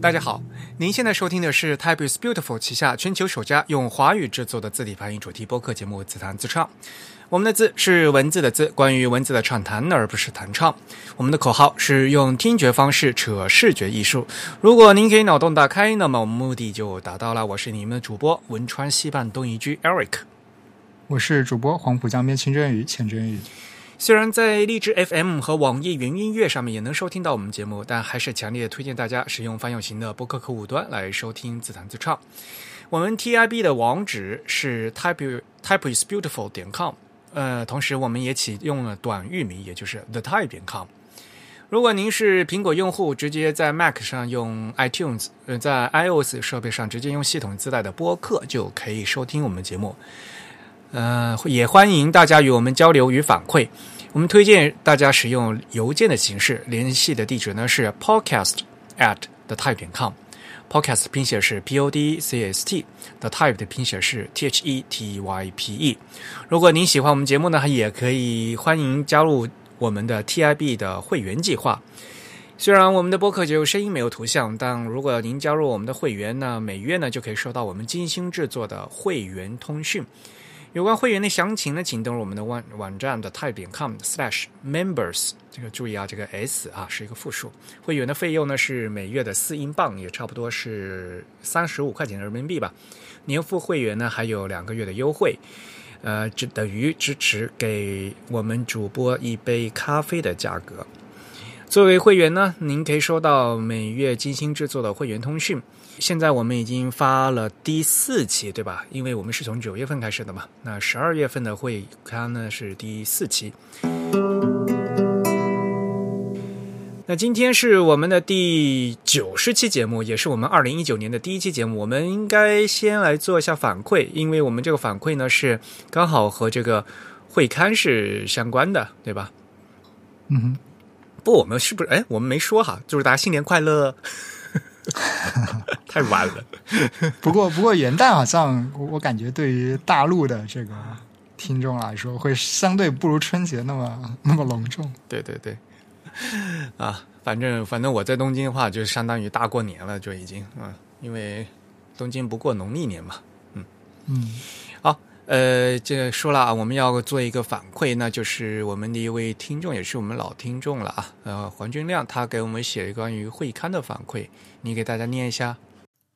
大家好，您现在收听的是 Type is Beautiful 旗下全球首家用华语制作的字体发音主题播客节目《自弹自唱》。我们的字是文字的字，关于文字的畅谈，而不是弹唱。我们的口号是用听觉方式扯视觉艺术。如果您可以脑洞大开，那么我们目的就达到了。我是你们的主播汶川西半东一居 Eric，我是主播黄浦江边清蒸鱼钱真宇。虽然在荔枝 FM 和网易云音乐上面也能收听到我们节目，但还是强烈推荐大家使用泛用型的播客客户端来收听自弹自唱。我们 TIB 的网址是 type typeisbeautiful 点 com，呃，同时我们也启用了短域名，也就是 the type 点 com。如果您是苹果用户，直接在 Mac 上用 iTunes，呃，在 iOS 设备上直接用系统自带的播客就可以收听我们节目。呃，也欢迎大家与我们交流与反馈。我们推荐大家使用邮件的形式，联系的地址呢是 podcast at the type 点 com。podcast 拼写是 p o d c s t，the type 的拼写是 t h e t y p e。如果您喜欢我们节目呢，也可以欢迎加入我们的 TIB 的会员计划。虽然我们的播客只有声音没有图像，但如果您加入我们的会员呢，每月呢就可以收到我们精心制作的会员通讯。有关会员的详情呢，请登录我们的网网站的 type 点 com slash members。这个注意啊，这个 s 啊是一个复数。会员的费用呢是每月的四英镑，也差不多是三十五块钱人民币吧。年付会员呢还有两个月的优惠，呃，只等于支持给我们主播一杯咖啡的价格。作为会员呢，您可以收到每月精心制作的会员通讯。现在我们已经发了第四期，对吧？因为我们是从九月份开始的嘛。那十二月份的会刊呢是第四期。那今天是我们的第九十期节目，也是我们二零一九年的第一期节目。我们应该先来做一下反馈，因为我们这个反馈呢是刚好和这个会刊是相关的，对吧？嗯哼，不，我们是不是？哎，我们没说哈，祝大家新年快乐。太晚了。不过，不过元旦好像我我感觉对于大陆的这个听众来说，会相对不如春节那么 那么隆重。对对对，啊，反正反正我在东京的话，就相当于大过年了，就已经嗯，因为东京不过农历年嘛。嗯嗯，好。呃，这个说了啊，我们要做一个反馈，那就是我们的一位听众，也是我们老听众了啊。呃，黄军亮他给我们写了关于会刊的反馈，你给大家念一下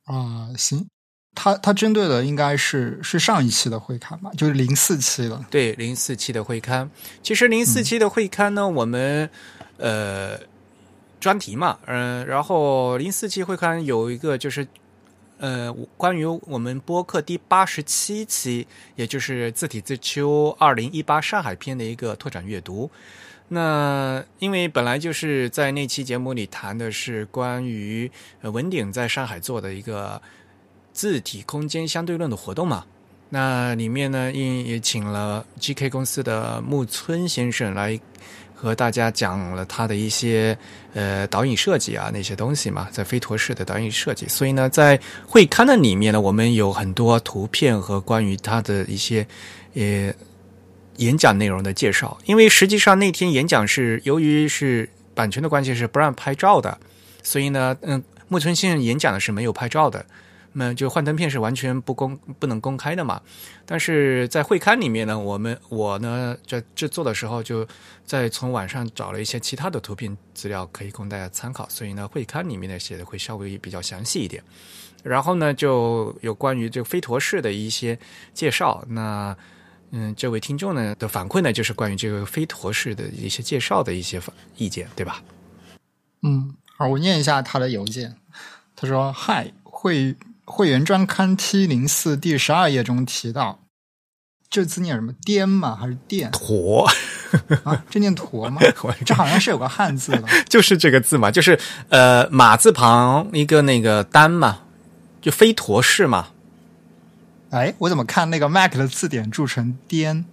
啊。行，他他针对的应该是是上一期的会刊吧，就是零四期的。对，零四期的会刊。其实零四期的会刊呢，我们呃专题嘛，嗯，然后零四期会刊有一个就是。呃，关于我们播客第八十七期，也就是字体自秋二零一八上海篇的一个拓展阅读。那因为本来就是在那期节目里谈的是关于文鼎在上海做的一个字体空间相对论的活动嘛，那里面呢，也也请了 GK 公司的木村先生来。和大家讲了他的一些呃导引设计啊那些东西嘛，在飞陀式的导引设计，所以呢，在会刊的里面呢，我们有很多图片和关于他的一些呃演讲内容的介绍。因为实际上那天演讲是由于是版权的关系是不让拍照的，所以呢，嗯，木村先生演讲的是没有拍照的。那就幻灯片是完全不公不能公开的嘛，但是在会刊里面呢，我们我呢在制作的时候就在从网上找了一些其他的图片资料可以供大家参考，所以呢会刊里面呢写的会稍微比较详细一点。然后呢就有关于这个飞陀式的一些介绍，那嗯这位听众呢的反馈呢就是关于这个飞陀式的一些介绍的一些意见，对吧？嗯，好，我念一下他的邮件，他说：“嗨，会。”会员专刊 T 零四第十二页中提到，这字念什么？颠吗？还是电？驼啊？这念驼吗？这好像是有个汉字的，就是这个字嘛，就是呃马字旁一个那个单嘛，就非驼式嘛。哎，我怎么看那个 Mac 的字典注成颠？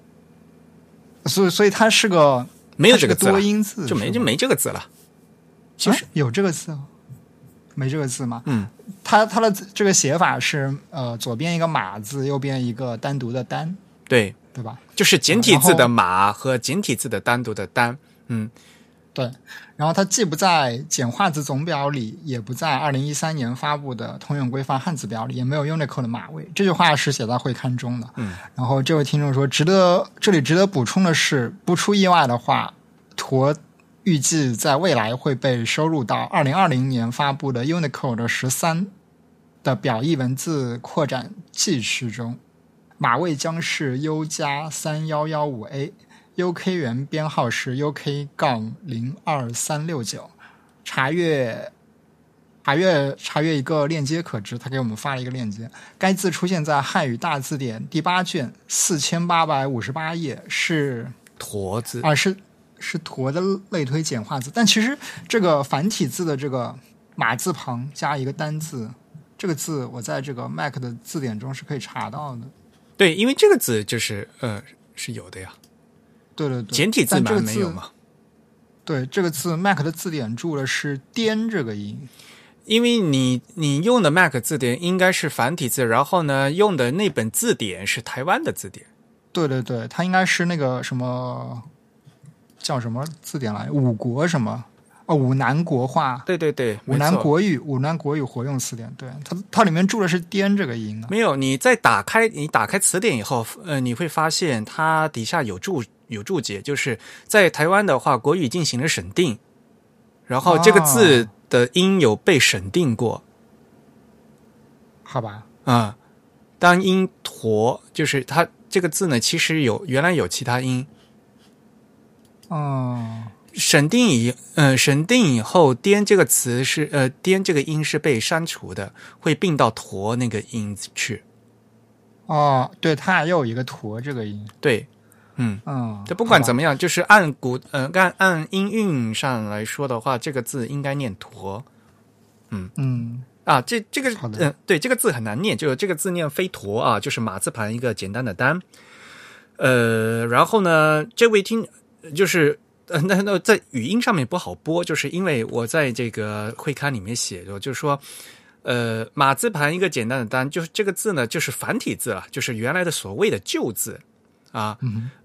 所以，所以它是个没有这个多音字，就没就没这个字了。其实有这个字。没这个字吗？嗯，它它的这个写法是呃，左边一个马字，右边一个单独的单，对对吧？就是简体字的马和简体字的单独的单，嗯，对，然后它既不在简化字总表里，也不在二零一三年发布的通用规范汉字表里，也没有 Unicode 的码位。这句话是写在会刊中的。嗯，然后这位听众说，值得这里值得补充的是，不出意外的话，驼预计在未来会被收入到二零二零年发布的 Unicode 十三的表意文字扩展记区中，码位将是 U 加三幺幺五 A。UK 源编号是 UK 杠零二三六九，查阅查阅查阅一个链接可知，他给我们发了一个链接。该字出现在汉语大字典第八卷四千八百五十八页，是驼字啊，是是驼的类推简化字。但其实这个繁体字的这个马字旁加一个单字，这个字我在这个 Mac 的字典中是可以查到的。对，因为这个字就是呃是有的呀。对对对，简体字版没有嘛？对，这个字 Mac 的字典注的是“颠”这个音，因为你你用的 Mac 字典应该是繁体字，然后呢用的那本字典是台湾的字典。对对对，它应该是那个什么叫什么字典来？五国什么？哦，五南国话。对对对，五南国语，五南国语活用词典。对，它它里面注的是“颠”这个音。没有，你在打开你打开词典以后，呃，你会发现它底下有注。有注解，就是在台湾的话，国语进行了审定，然后这个字的音有被审定过，好吧？啊，当音驼，就是它这个字呢，其实有原来有其他音，哦，审定以呃审定以后，颠这个词是呃颠这个音是被删除的，会并到驼那个音去。哦，对，它还有一个驼这个音，对。嗯嗯，这不管怎么样，就是按古呃按按音韵上来说的话，这个字应该念驼。嗯嗯啊，这这个嗯对，这个字很难念，就这个字念飞驼啊，就是马字旁一个简单的单。呃，然后呢，这位听就是呃那那在语音上面不好播，就是因为我在这个会刊里面写着，就是说呃马字旁一个简单的单，就是这个字呢就是繁体字了，就是原来的所谓的旧字。啊，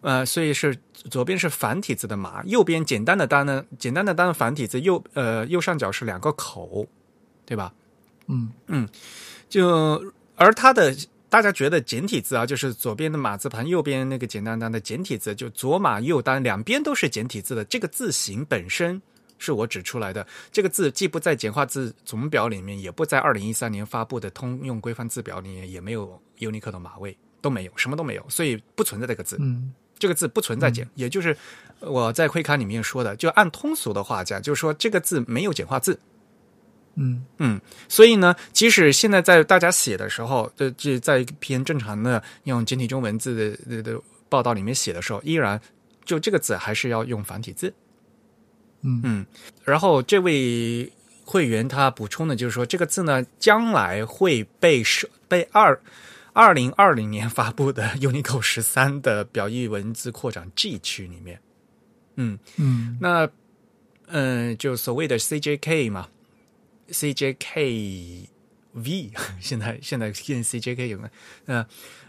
呃，所以是左边是繁体字的马，右边简单的单呢，简单的单繁体字右呃右上角是两个口，对吧？嗯嗯，就而它的大家觉得简体字啊，就是左边的马字旁，右边那个简单单的简体字，就左马右单，两边都是简体字的这个字形本身是我指出来的。这个字既不在简化字总表里面，也不在二零一三年发布的通用规范字表里面，也没有 Unicode 的码位。都没有，什么都没有，所以不存在这个字。嗯，这个字不存在简，也就是我在会刊里面说的，就按通俗的话讲，就是说这个字没有简化字。嗯嗯，所以呢，即使现在在大家写的时候，这这在一篇正常的用简体中文字的的报道里面写的时候，依然就这个字还是要用繁体字。嗯嗯，然后这位会员他补充的就是说，这个字呢，将来会被设被二。二零二零年发布的 Unicode 十三的表意文字扩展 G 区里面，嗯嗯，那嗯，就所谓的 CJK 嘛，CJK V，现在现在现 CJK 有没？呃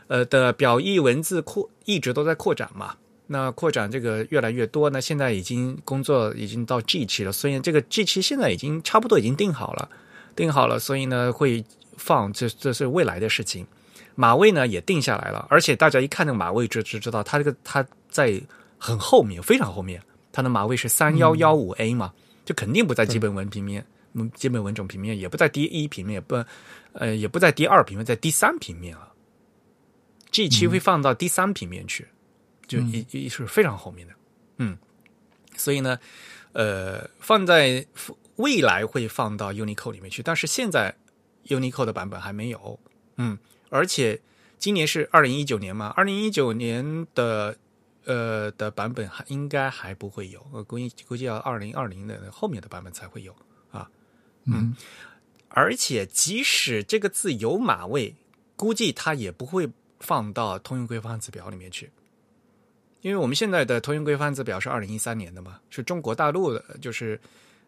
呃的表意文字扩一直都在扩展嘛，那扩展这个越来越多，那现在已经工作已经到 G 期了，所以这个 G 期现在已经差不多已经定好了，定好了，所以呢会放，这这是未来的事情。马位呢也定下来了，而且大家一看那个马位就就知道，它这个它在很后面，非常后面，它的马位是三幺幺五 A 嘛，就肯定不在基本文平面，基本文种平面也不在第一平面，也不，呃，也不在第二平面，在第三平面了。G 七会放到第三平面去，就一一是非常后面的，嗯，所以呢，呃，放在未来会放到 Unicode 里面去，但是现在 Unicode 的版本还没有，嗯。而且今年是二零一九年嘛，二零一九年的呃的版本还应该还不会有，我估计估计要二零二零的后面的版本才会有啊。嗯，而且即使这个字有码位，估计它也不会放到通用规范字表里面去，因为我们现在的通用规范字表是二零一三年的嘛，是中国大陆的，就是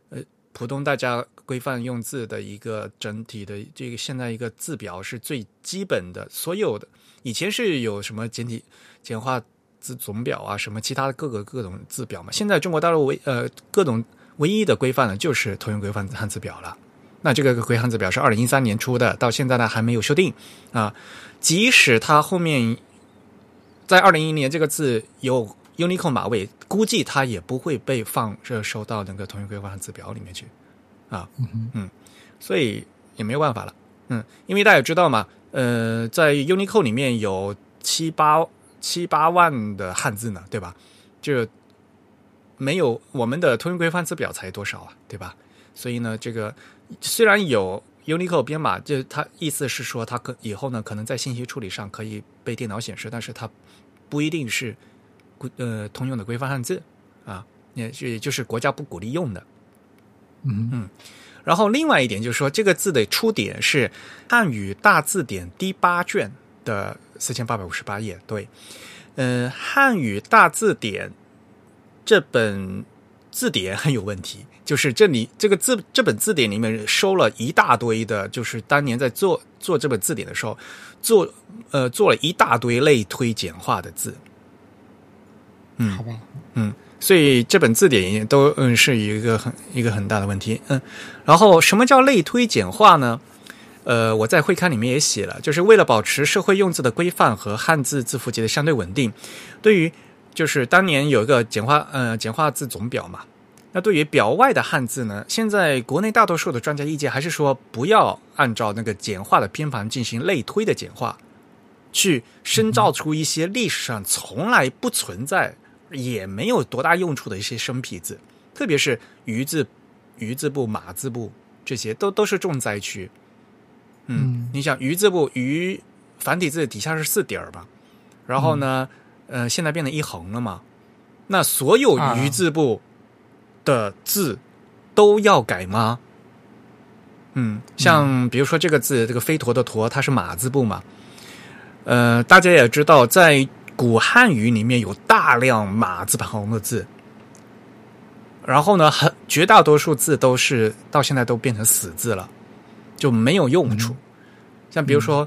呃。普通大家规范用字的一个整体的这个现在一个字表是最基本的，所有的以前是有什么简体简化字总表啊，什么其他的各个各种字表嘛。现在中国大陆为呃各种唯一的规范呢，就是通用规范汉字表了。那这个规汉字表是二零一三年出的，到现在呢还没有修订啊。即使它后面在二零一一年这个字有 Unicode 码位，估计它也不会被放这收到那个通用规范汉字表里面去啊。嗯，所以也没有办法了。嗯，因为大家也知道嘛，呃，在 Unicode 里面有七八七八万的汉字呢，对吧？就没有我们的通用规范字表才多少啊，对吧？所以呢，这个虽然有 Unicode 编码，就它意思是说，它可以后呢，可能在信息处理上可以被电脑显示，但是它不一定是呃通用的规范汉字啊，也也就是国家不鼓励用的。嗯嗯。然后另外一点就是说，这个字的出典是汉语大字典第八卷的四千八百五十八页。对，呃，汉语大字典这本字典很有问题，就是这里这个字这本字典里面收了一大堆的，就是当年在做做这本字典的时候，做呃做了一大堆类推简化的字。嗯，好吧，嗯。所以这本字典也都嗯是一个很一个很大的问题，嗯，然后什么叫类推简化呢？呃，我在会刊里面也写了，就是为了保持社会用字的规范和汉字字符集的相对稳定，对于就是当年有一个简化呃简化字总表嘛，那对于表外的汉字呢，现在国内大多数的专家意见还是说不要按照那个简化的偏旁进行类推的简化，去深造出一些历史上从来不存在。也没有多大用处的一些生僻字，特别是鱼字、鱼字部、马字部这些，都都是重灾区。嗯，你想鱼字部鱼繁体字底下是四点儿吧？然后呢，呃，现在变成一横了嘛？那所有鱼字部的字都要改吗？嗯，像比如说这个字，这个飞驼的驼，它是马字部嘛？呃，大家也知道在。古汉语里面有大量马字旁的字，然后呢，很绝大多数字都是到现在都变成死字了，就没有用处。像比如说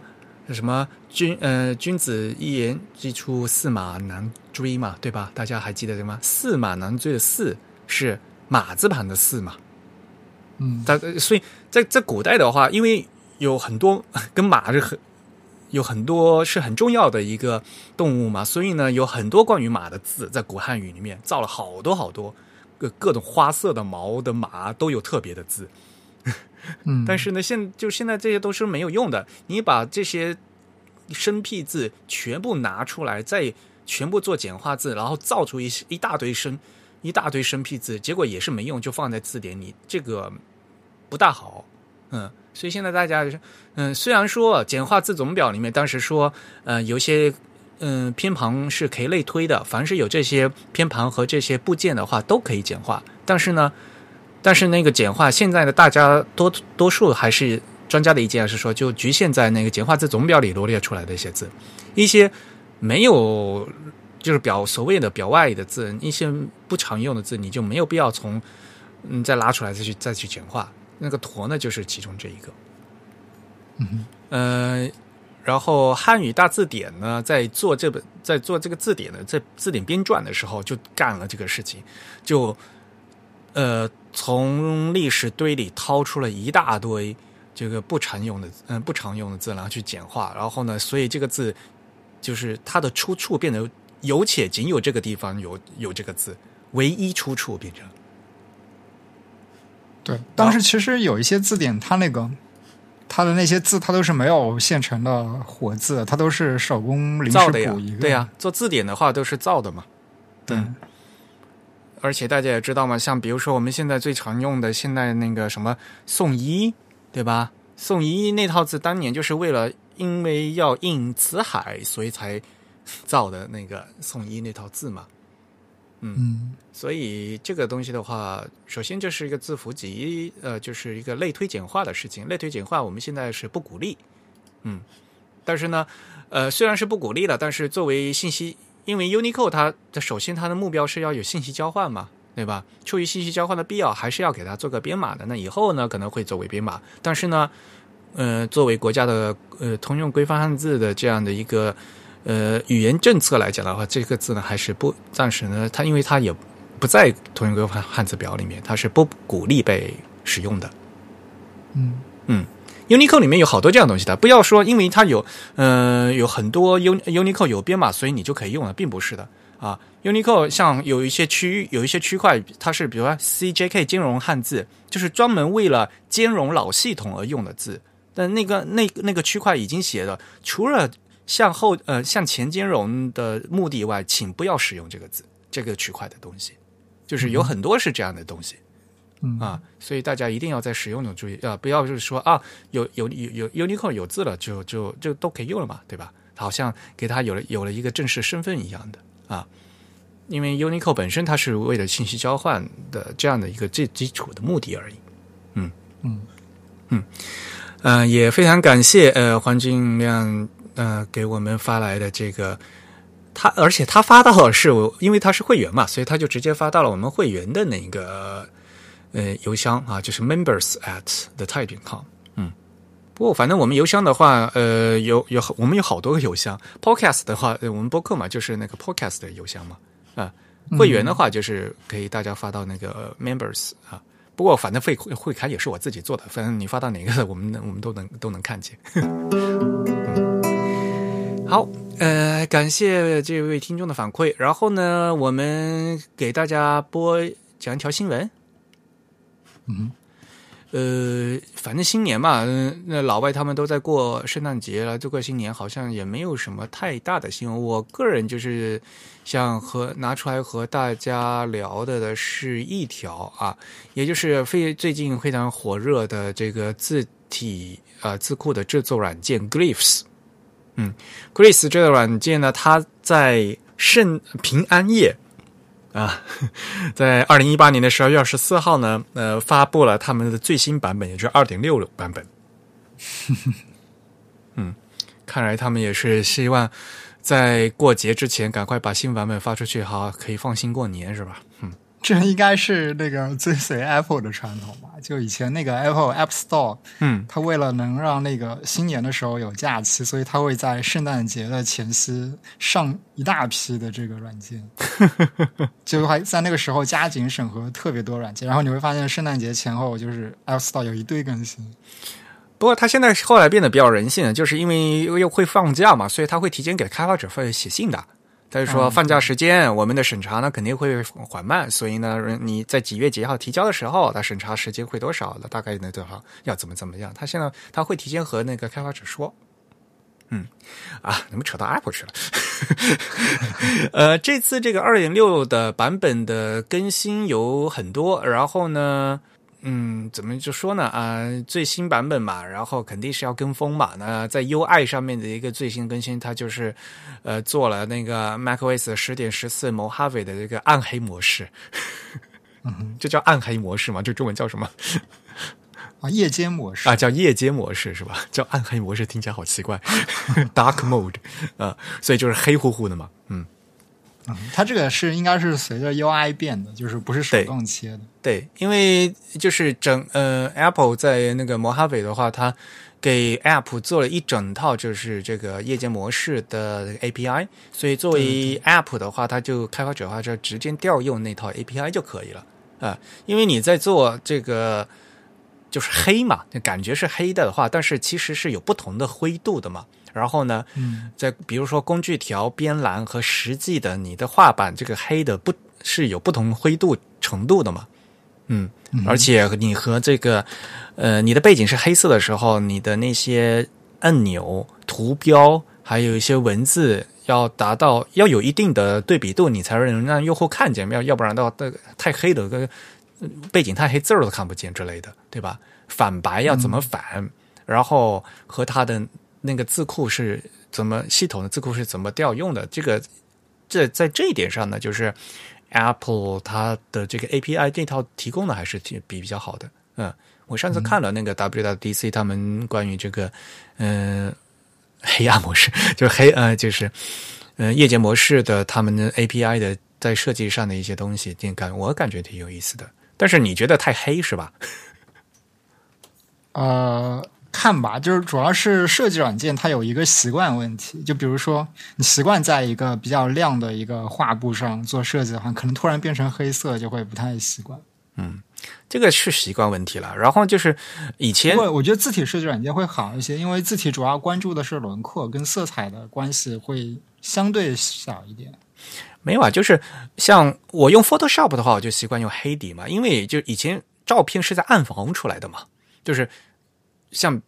什么“君”呃“君子一言既出，驷马难追”嘛，对吧？大家还记得对吗？“驷马难追”的“驷”是马字旁的“驷”嘛？嗯，但所以在在古代的话，因为有很多跟马是很。有很多是很重要的一个动物嘛，所以呢，有很多关于马的字在古汉语里面造了好多好多各各种花色的毛的马都有特别的字。嗯，但是呢，现就现在这些都是没有用的。你把这些生僻字全部拿出来，再全部做简化字，然后造出一一大堆生一大堆生僻字，结果也是没用，就放在字典里，这个不大好。嗯。所以现在大家就是，嗯，虽然说简化字总表里面当时说，呃，有些嗯偏旁是可以类推的，凡是有这些偏旁和这些部件的话，都可以简化。但是呢，但是那个简化现在的大家多多数还是专家的意见是说，就局限在那个简化字总表里罗列出来的一些字，一些没有就是表所谓的表外的字，一些不常用的字，你就没有必要从嗯再拉出来再去再去简化。那个驼呢，就是其中这一个。嗯，呃，然后汉语大字典呢，在做这本，在做这个字典的，在字典编撰的时候，就干了这个事情，就呃，从历史堆里掏出了一大堆这个不常用的，嗯，不常用的字，然后去简化，然后呢，所以这个字就是它的出处变得有且仅有这个地方有有这个字，唯一出处变成。对，当时其实有一些字典，它那个它的那些字，它都是没有现成的活字，它都是手工临时补一个。对呀，做字典的话都是造的嘛。对。而且大家也知道嘛，像比如说我们现在最常用的现在那个什么宋一，对吧？宋一那套字当年就是为了因为要印辞海，所以才造的那个宋一那套字嘛。嗯。所以这个东西的话，首先就是一个字符集，呃，就是一个类推简化的事情。类推简化我们现在是不鼓励，嗯，但是呢，呃，虽然是不鼓励了，但是作为信息，因为 Unicode 它的首先它的目标是要有信息交换嘛，对吧？出于信息交换的必要，还是要给它做个编码的。那以后呢，可能会作为编码，但是呢，呃，作为国家的呃通用规范汉字的这样的一个呃语言政策来讲的话，这个字呢还是不暂时呢，它因为它也不在通用规范汉字表里面，它是不鼓励被使用的。嗯嗯，Unicode 里面有好多这样东西的，不要说因为它有呃有很多 Un Unicode 有编码，所以你就可以用了，并不是的啊。Unicode 像有一些区域有一些区块，它是比如说 CJK 兼容汉字，就是专门为了兼容老系统而用的字。但那个那那个区块已经写了，除了向后呃向前兼容的目的以外，请不要使用这个字这个区块的东西，就是有很多是这样的东西。啊，所以大家一定要在使用中注意啊，不要就是说啊，有有有有 Unicode 有字了，就就就都可以用了嘛，对吧？好像给它有了有了一个正式身份一样的啊，因为 Unicode 本身它是为了信息交换的这样的一个最基础的目的而已。嗯嗯嗯，呃，也非常感谢呃黄俊亮呃给我们发来的这个。他而且他发到是我，因为他是会员嘛，所以他就直接发到了我们会员的那个呃邮箱啊，就是 members at the type 点 com。嗯，不过反正我们邮箱的话，呃，有有我们有好多个邮箱。podcast 的话，呃我们播客嘛，就是那个 podcast 的邮箱嘛。啊，会员的话就是可以大家发到那个 members 啊。不过反正会会刊也是我自己做的，反正你发到哪个，我们我们都能都能看见。嗯、好。呃，感谢这位听众的反馈。然后呢，我们给大家播讲一条新闻。嗯，呃，反正新年嘛，那老外他们都在过圣诞节了，这过新年好像也没有什么太大的新闻。我个人就是想和拿出来和大家聊的的是一条啊，也就是非最近非常火热的这个字体呃字库的制作软件 Glyphs。嗯，Grace 这个软件呢，它在圣平安夜啊，在二零一八年的十二月二十四号呢，呃，发布了他们的最新版本，也就是二点六版本。嗯，看来他们也是希望在过节之前赶快把新版本发出去，好可以放心过年，是吧？嗯。这应该是那个追随 Apple 的传统吧？就以前那个 Apple App Store，嗯，它为了能让那个新年的时候有假期，所以它会在圣诞节的前夕上一大批的这个软件，就还在那个时候加紧审核特别多软件，然后你会发现圣诞节前后就是 App Store 有一堆更新。不过它现在后来变得比较人性，就是因为又会放假嘛，所以它会提前给开发者发写信的。他就说，放假时间我们的审查呢肯定会缓慢，所以呢，你在几月几号提交的时候，它审查时间会多少了？大概呢多少？要怎么怎么样？他现在他会提前和那个开发者说，嗯，啊，怎么扯到 Apple 去了？呃，这次这个二点六的版本的更新有很多，然后呢。嗯，怎么就说呢？啊，最新版本嘛，然后肯定是要跟风嘛。那在 UI 上面的一个最新更新，它就是呃做了那个 macOS 十点十四 Mojave 的这个暗黑模式，嗯这 叫暗黑模式嘛？这中文叫什么？啊，夜间模式啊，叫夜间模式是吧？叫暗黑模式听起来好奇怪，Dark Mode 啊，所以就是黑乎乎的嘛，嗯。嗯，它这个是应该是随着 UI 变的，就是不是手动切的。对，因为就是整呃 Apple 在那个 Mojave 的话，它给 App 做了一整套就是这个夜间模式的 API，所以作为 App 的话，它就开发者的话就直接调用那套 API 就可以了啊。因为你在做这个就是黑嘛，感觉是黑的的话，但是其实是有不同的灰度的嘛。然后呢，嗯，在比如说工具条边栏和实际的你的画板这个黑的不是有不同灰度程度的嘛？嗯，而且你和这个呃你的背景是黑色的时候，你的那些按钮、图标还有一些文字要达到要有一定的对比度，你才能让用户看见，要要不然的话，太黑的个背景太黑，字儿都看不见之类的，对吧？反白要怎么反？然后和它的。那个字库是怎么系统的字库是怎么调用的？这个这在这一点上呢，就是 Apple 它的这个 API 这套提供的还是挺比比较好的。嗯，我上次看了那个 WWDC 他们关于这个嗯黑暗模式，就是黑呃就是嗯夜间模式的他们的 API 的在设计上的一些东西，感我感觉挺有意思的。但是你觉得太黑是吧？呃。看吧，就是主要是设计软件它有一个习惯问题，就比如说你习惯在一个比较亮的一个画布上做设计的话，可能突然变成黑色就会不太习惯。嗯这个是习惯问题了。然后就是以前我我觉得字体设计软件会好一些，因为字体主要关注的是轮廓跟色彩的关系会相对小一点。没有啊，就是像我用 Photoshop 的话，我就习惯用黑底嘛，因为就以前照片是在暗房出来的嘛，就是像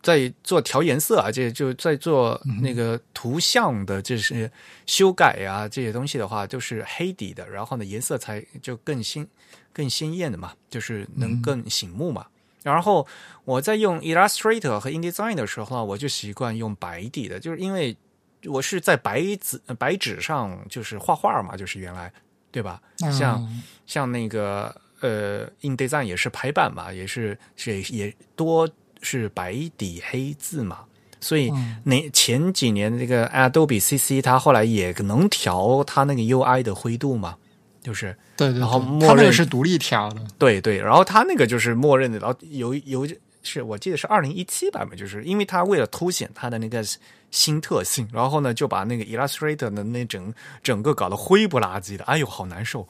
在做调颜色啊，这就在做那个图像的这些修改啊这些东西的话，都是黑底的，然后呢颜色才就更新更鲜艳的嘛，就是能更醒目嘛。然后我在用 Illustrator 和 InDesign 的时候呢，我就习惯用白底的，就是因为我是在白纸白纸上就是画画嘛，就是原来对吧？像、嗯像那个呃，InDesign 也是排版嘛，也是也也多是白底黑字嘛，所以嗯那前几年那个 Adobe CC 它后来也能调它那个 UI 的灰度嘛，就是对对对，然后默认是独立调的。对对，然后它那个就是默认的，然后有有是我记得是二零一七版本，就是因为它为了凸显它的那个新特性，然后呢就把那个 Illustrator 的那整整个搞得灰不拉几的，哎呦好难受。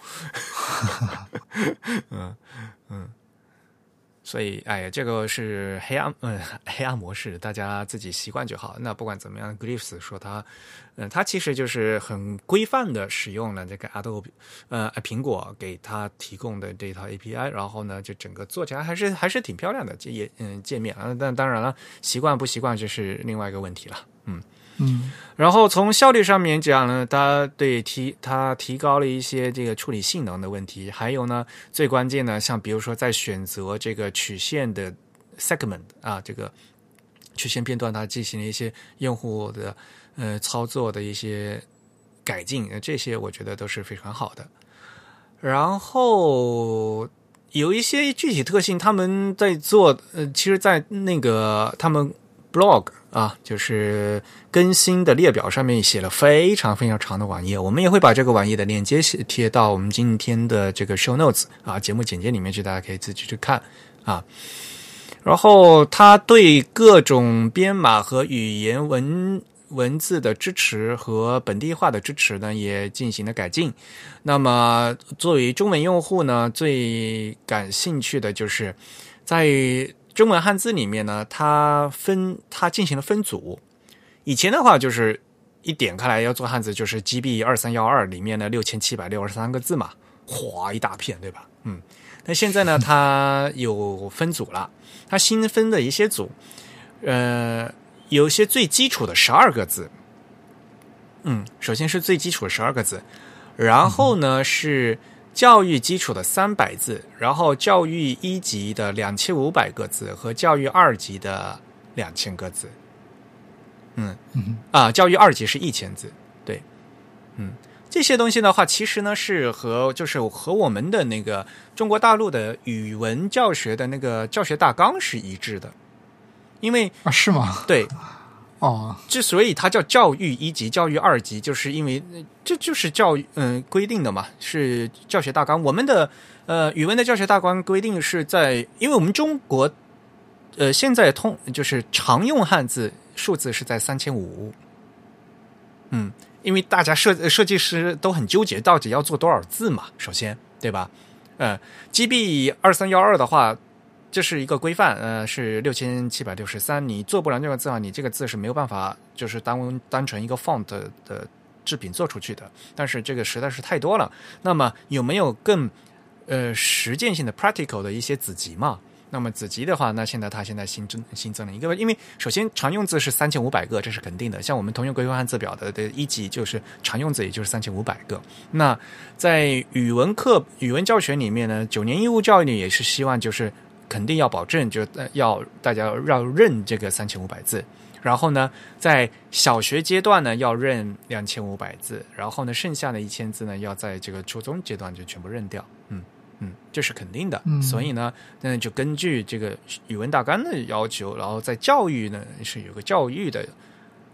嗯 嗯，所以哎呀，这个是黑暗嗯黑暗模式，大家自己习惯就好。那不管怎么样，Glyphs 说它嗯，它其实就是很规范的使用了这个 Adobe 呃苹果给它提供的这套 API，然后呢，就整个做起来还是还是挺漂亮的这也嗯界面啊。但当然了，习惯不习惯这是另外一个问题了。嗯，嗯然后从效率上面讲呢，它对提它提高了一些这个处理性能的问题，还有呢，最关键呢，像比如说在选择这个曲线的 segment 啊，这个曲线片段，它进行了一些用户的呃操作的一些改进，呃这些我觉得都是非常好的。然后有一些具体特性，他们在做，呃，其实，在那个他们 blog 啊，就是更新的列表上面写了非常非常长的网页，我们也会把这个网页的链接写贴到我们今天的这个 show notes 啊节目简介里面去，大家可以自己去看啊。然后它对各种编码和语言文文字的支持和本地化的支持呢，也进行了改进。那么作为中文用户呢，最感兴趣的就是在中文汉字里面呢，它分它进行了分组。以前的话就是一点开来要做汉字，就是 GB 二三幺二里面的六千七百六十三个字嘛，哗一大片，对吧？嗯，那现在呢，它有分组了，它新分的一些组，呃，有些最基础的十二个字，嗯，首先是最基础的十二个字，然后呢是教育基础的三百字，然后教育一级的两千五百个字和教育二级的两千个字。嗯嗯啊，教育二级是一千字，对，嗯，这些东西的话，其实呢是和就是和我们的那个中国大陆的语文教学的那个教学大纲是一致的，因为啊，是吗？对哦，之所以它叫教育一级、教育二级，就是因为这就是教育嗯、规定的嘛，是教学大纲。我们的呃语文的教学大纲规定是在，因为我们中国呃现在通就是常用汉字数字是在三千五，嗯，因为大家设设计师都很纠结，到底要做多少字嘛，首先对吧？呃，GB 二三幺二的话，这是一个规范，呃，是六千七百六十三。你做不了这个字啊，你这个字是没有办法，就是单单纯一个 font 的制品做出去的。但是这个实在是太多了。那么有没有更呃实践性的 practical 的一些子集嘛？那么子集的话，那现在它现在新增新增了一个，因为首先常用字是三千五百个，这是肯定的。像我们通用规范汉字表的的一级就是常用字，也就是三千五百个。那在语文课、语文教学里面呢，九年义务教育里也是希望就是肯定要保证，就呃要大家要认这个三千五百字。然后呢，在小学阶段呢要认两千五百字，然后呢剩下的一千字呢要在这个初中阶段就全部认掉。嗯嗯，这是肯定的。嗯所以呢，那就根据这个语文大纲的要求，然后在教育呢是有个教育的，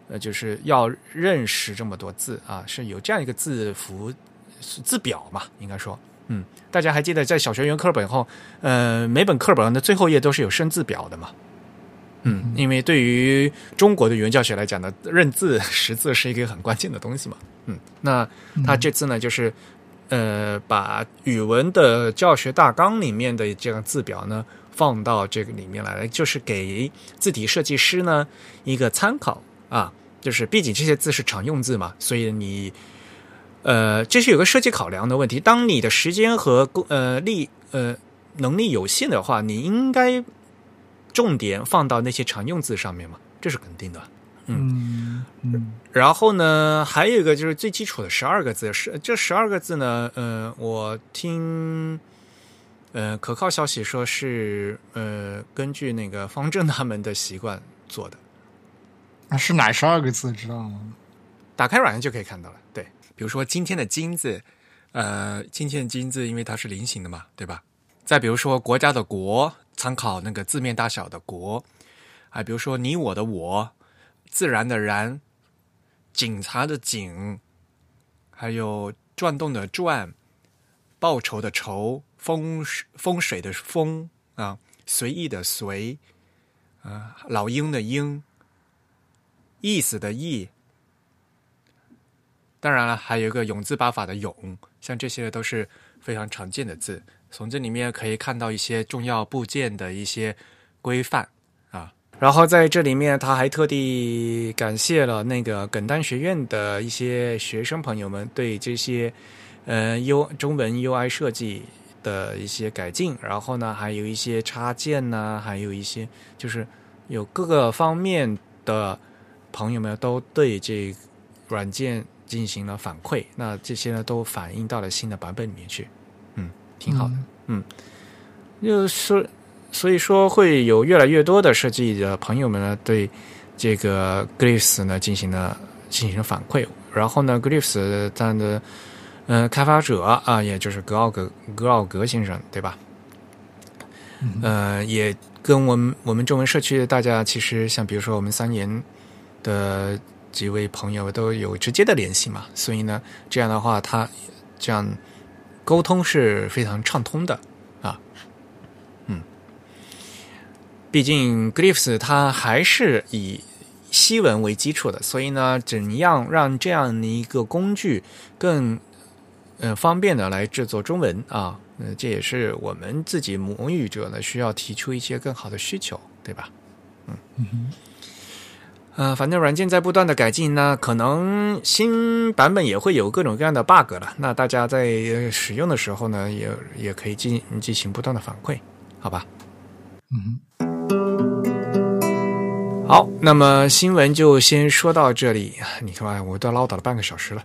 呃，就是要认识这么多字啊，是有这样一个字符字表嘛，应该说。嗯，大家还记得在小学语文课本后，呃，每本课本的最后页都是有生字表的嘛？嗯，因为对于中国的语文教学来讲呢，认字识字是一个很关键的东西嘛。嗯，那他这次呢，就是呃，把语文的教学大纲里面的这样字表呢，放到这个里面来，就是给字体设计师呢一个参考啊。就是毕竟这些字是常用字嘛，所以你呃，这是有个设计考量的问题。当你的时间和呃力呃能力有限的话，你应该。重点放到那些常用字上面嘛，这是肯定的。嗯嗯。然后呢，还有一个就是最基础的十二个字，是这十二个字呢，呃，我听呃可靠消息说是呃根据那个方正他们的习惯做的。啊，是哪十二个字知道吗？打开软件就可以看到了。比如说今天的“金”字，呃，今天的“金”字因为它是菱形的嘛，对吧？再比如说国家的“国”。参考那个字面大小的“国”，啊，比如说你我的“我”，自然的“然”，警察的“警”，还有转动的“转”，报仇的“仇”，风风水的“风”啊，随意的“随”，啊，老鹰的“鹰”，意思的“意”。当然了，还有一个永字八法的“永”，像这些都是非常常见的字。从这里面可以看到一些重要部件的一些规范啊，然后在这里面他还特地感谢了那个耿丹学院的一些学生朋友们对这些呃 U 中文 UI 设计的一些改进，然后呢还有一些插件呢，还有一些就是有各个方面的朋友们都对这软件进行了反馈，那这些呢都反映到了新的版本里面去。嗯挺好的，嗯，就是所以说会有越来越多的设计的朋友们呢，对这个 Glyphs 呢进行了进行了反馈，然后呢，Glyphs 它的嗯开发者啊，也就是格奥格格奥格先生，对吧？呃，也跟我们我们中文社区的大家，其实像比如说我们三年的几位朋友都有直接的联系嘛，所以呢，这样的话，他这样。沟通是非常畅通的啊，嗯，毕竟 Glyphs 它还是以西文为基础的，所以呢，怎样让这样的一个工具更呃方便的来制作中文啊？呃，这也是我们自己母语者呢需要提出一些更好的需求，对吧？嗯。呃，反正软件在不断的改进，呢可能新版本也会有各种各样的 bug 了。那大家在使用的时候呢，也也可以进进行不断的反馈，好吧？嗯。好，那么新闻就先说到这里。你看吧，我都唠叨了半个小时了。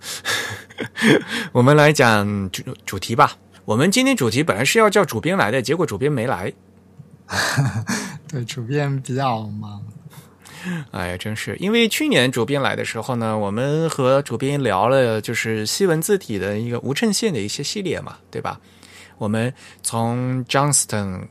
我们来讲主主题吧。我们今天主题本来是要叫主编来的，结果主编没来。对，主编比较忙。哎呀，真是！因为去年主编来的时候呢，我们和主编聊了就是西文字体的一个无衬线的一些系列嘛，对吧？我们从 Johnston、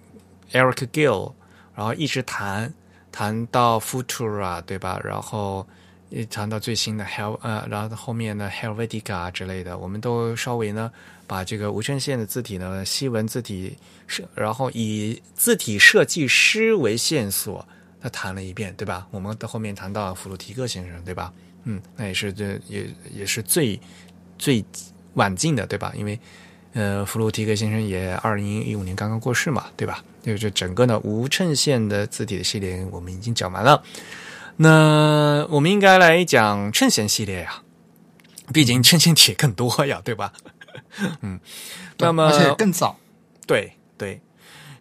Eric Gill，然后一直谈谈到 Futura，对吧？然后一谈到最新的 Hel，呃，然后后面呢 Helvetica 之类的，我们都稍微呢把这个无衬线的字体呢，西文字体是，然后以字体设计师为线索。他谈了一遍，对吧？我们到后面谈到弗鲁提克先生，对吧？嗯，那也是这也也是最最晚近的，对吧？因为呃，弗鲁提克先生也二零一五年刚刚过世嘛，对吧？就是整个呢无衬线的字体的系列我们已经讲完了，那我们应该来讲衬线系列呀，毕竟衬线体更多呀，对吧？嗯，那么而且更早，对对。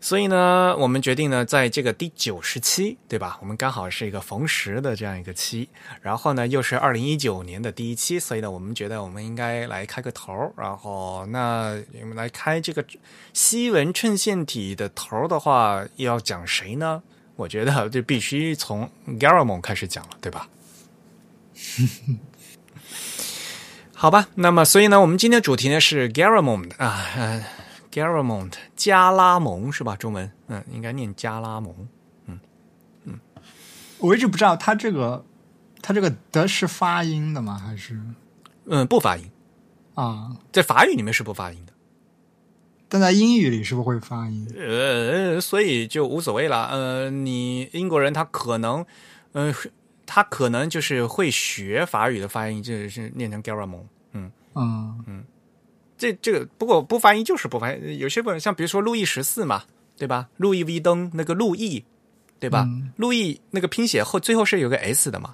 所以呢，我们决定呢，在这个第九十期，对吧？我们刚好是一个逢十的这样一个期，然后呢，又是二零一九年的第一期，所以呢，我们觉得我们应该来开个头然后，那我们来开这个西文衬线体的头的话，要讲谁呢？我觉得就必须从 Garamon 开始讲了，对吧？好吧，那么，所以呢，我们今天主题呢是 Garamond 啊。Garamond 加拉蒙是吧？中文嗯，应该念加拉蒙。嗯嗯，我一直不知道他这个他这个的是发音的吗？还是嗯不发音啊？在法语里面是不发音的。但在英语里是不是会发音？呃，所以就无所谓了。呃，你英国人他可能，呃，他可能就是会学法语的发音，就是念成 Garamond。嗯嗯这这个不过不发音就是不发音，有些不像比如说路易十四嘛，对吧？路易威登那个路易，对吧？嗯路易那个拼写后最后是有个 S 的嘛。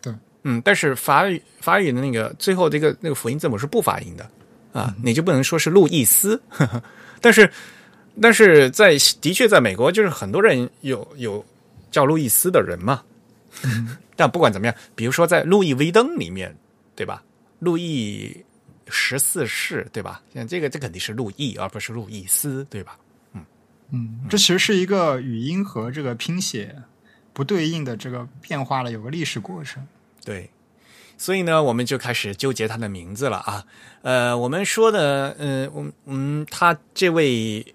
对，嗯，但是法语法语的那个最后这个那个辅音字母是不发音的啊，你就不能说是路易斯。呵 呵但是但是在的确在美国，就是很多人有有叫路易斯的人嘛。但不管怎么样，比如说在路易威登里面，对吧？路易十四世，对吧？像这个这肯定是路易，而不是路易斯，对吧？嗯嗯，这其实是一个语音和这个拼写不对应的这个变化了，有个历史过程。对，所以呢，我们就开始纠结他的名字了啊。呃，我们说的，呃，我们嗯，他这位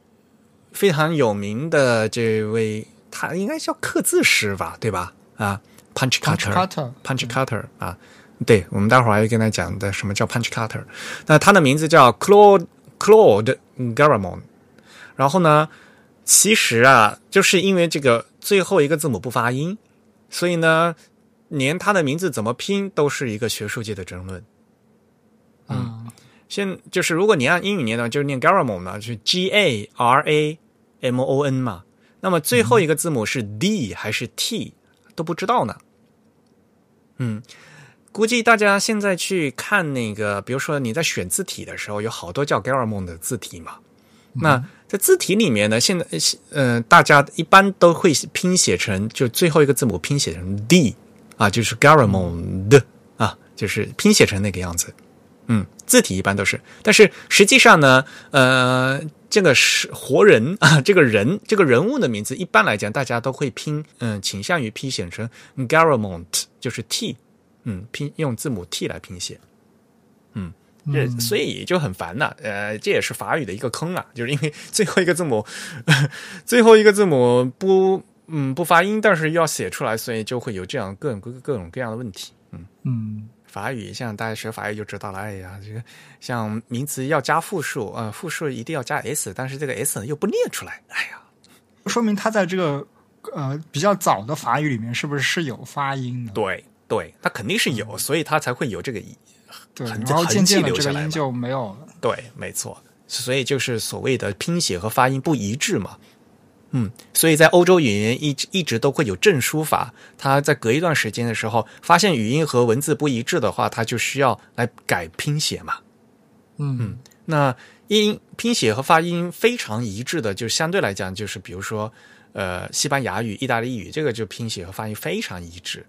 非常有名的这位，他应该叫刻字师吧，对吧？啊，Punch Cutter。Cutter，Punch Cutter 啊，对，我们待会儿还会跟他讲的什么叫 Punch Cutter。那他的名字叫 Claude Claude Garamond。然后呢，其实啊，就是因为这个最后一个字母不发音，所以呢，连他的名字怎么拼都是一个学术界的争论。嗯现就是如果你按英语念的话，就是念 Garamond 嘛，就是 G A R A M O N 嘛。那么最后一个字母是 D 还是 T 都不知道呢。嗯，估计大家现在去看那个，比如说你在选字体的时候，有好多叫 Garamond 的字体嘛。那在字体里面呢，现在呃，大家一般都会拼写成就最后一个字母拼写成 D 啊，就是 Garamond 啊，就是拼写成那个样子。嗯，字体一般都是，但是实际上呢，呃，这个是活人 啊，这个人这个人物的名字，一般来讲大家都会拼，嗯、倾向于拼写成 Garamond，就是 T，嗯，拼用字母 T 来拼写。嗯，这所以就很烦呐、呃，这也是法语的一个坑啊，就是因为最后一个字母，最后一个字母不，嗯，不发音，但是要写出来，所以就会有这样各种各各种各样的问题。嗯。嗯法语，像大家学法语就知道了。哎呀，这个像名词要加复数啊、呃复数一定要加 s，但是这个 s 又不念出来。哎呀，说明它在这个呃比较早的法语里面是不是是有发音的？对对，它肯定是有，所以它才会有这个痕痕迹留下来嘛这个音就没有了。对，没错，所以就是所谓的拼写和发音不一致嘛。嗯，所以在欧洲语言一直一直都会有正书法，它在隔一段时间的时候，发现语音和文字不一致的话，它就需要来改拼写嘛。嗯那音拼写和发音非常一致的，就相对来讲，就是比如说，呃，西班牙语、意大利语，这个就拼写和发音非常一致，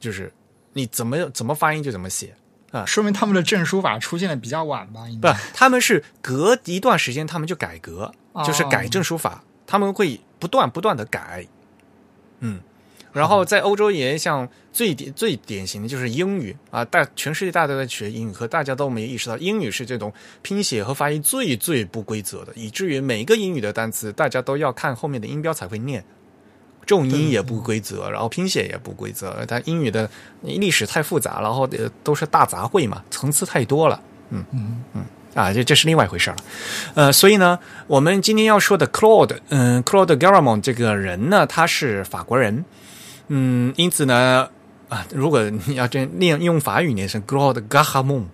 就是你怎么怎么发音就怎么写啊，说明他们的正书法出现的比较晚吧？应不，他们是隔一段时间他们就改革，就是改正书法，他们会不断不断的改，嗯。然后在欧洲也像最典最典型的就是英语啊，大全世界大家都在学英语，可大家都没意识到英语是这种拼写和发音最最不规则的，以至于每个英语的单词大家都要看后面的音标才会念，重音也不规则，然后拼写也不规则。它英语的历史太复杂，然后呃都是大杂烩嘛，层次太多了。嗯嗯嗯啊，这这是另外一回事了。呃，所以呢，我们今天要说的 Claude，嗯，Claude Garamond 这个人呢，他是法国人。嗯，因此呢，啊，如果你要真念用法语念是 Claude Garamond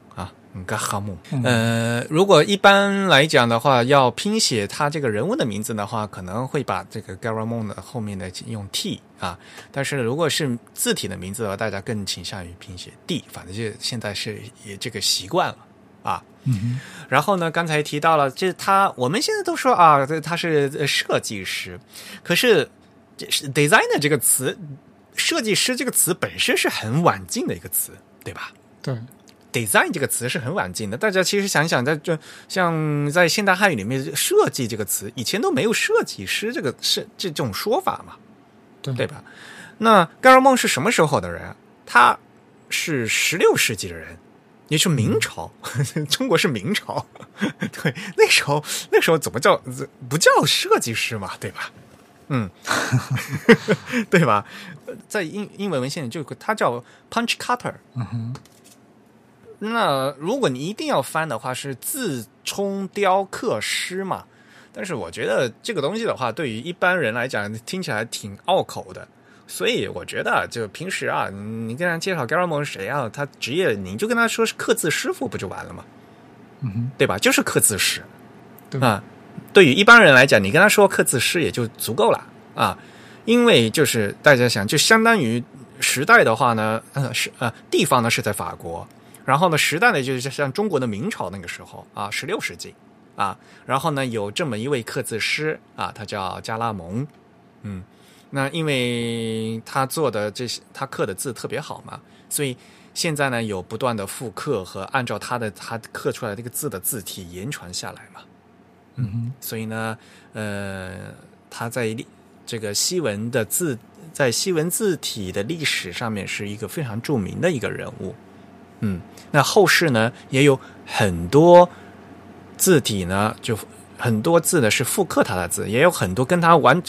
啊。g a h a m 呃，如果一般来讲的话，要拼写他这个人物的名字的话，可能会把这个 Garamond 的后面的用 T 啊，但是如果是字体的名字的话，大家更倾向于拼写 D，反正就现在是也这个习惯了啊。嗯然后呢，刚才提到了，这他我们现在都说啊，这他是设计师，可是这是 designer 这个词，设计师这个词本身是很晚近的一个词，对吧？对，design 这个词是很晚近的，大家其实想想，在这像在现代汉语里面，设计这个词以前都没有设计师这个是这种说法嘛，对对吧？那盖尔梦是什么时候的人？他是十六世纪的人，也是明朝，中国是明朝，对，那时候那时候怎么叫不叫设计师嘛，对吧？嗯，对吧？在英英文文献里就他叫 punch cutter，嗯哼，那如果你一定要翻的话，是自冲雕刻师嘛？但是我觉得这个东西的话，对于一般人来讲，听起来挺拗口的。所以我觉得，就平时啊，你跟他介绍 Garamond 是谁啊，他职业，你就跟他说是刻字师傅，不就完了吗？嗯哼，对吧？就是刻字师对吧？啊。对于一般人来讲，你跟他说刻字师也就足够了啊，因为就是大家想，就相当于时代的话呢，呃是呃地方呢是在法国，然后呢时代呢就是像中国的明朝那个时候啊，十六世纪啊，然后呢有这么一位刻字师啊，他叫加拉蒙，嗯，那因为他做的这些他刻的字特别好嘛，所以现在呢有不断的复刻和按照他的他刻出来这个字的字体言传下来嘛。嗯哼，所以呢，呃，他在历这个西文的字，在西文字体的历史上面是一个非常著名的一个人物。嗯，那后世呢也有很多字体呢，就很多字呢是复刻他的字，也有很多跟他完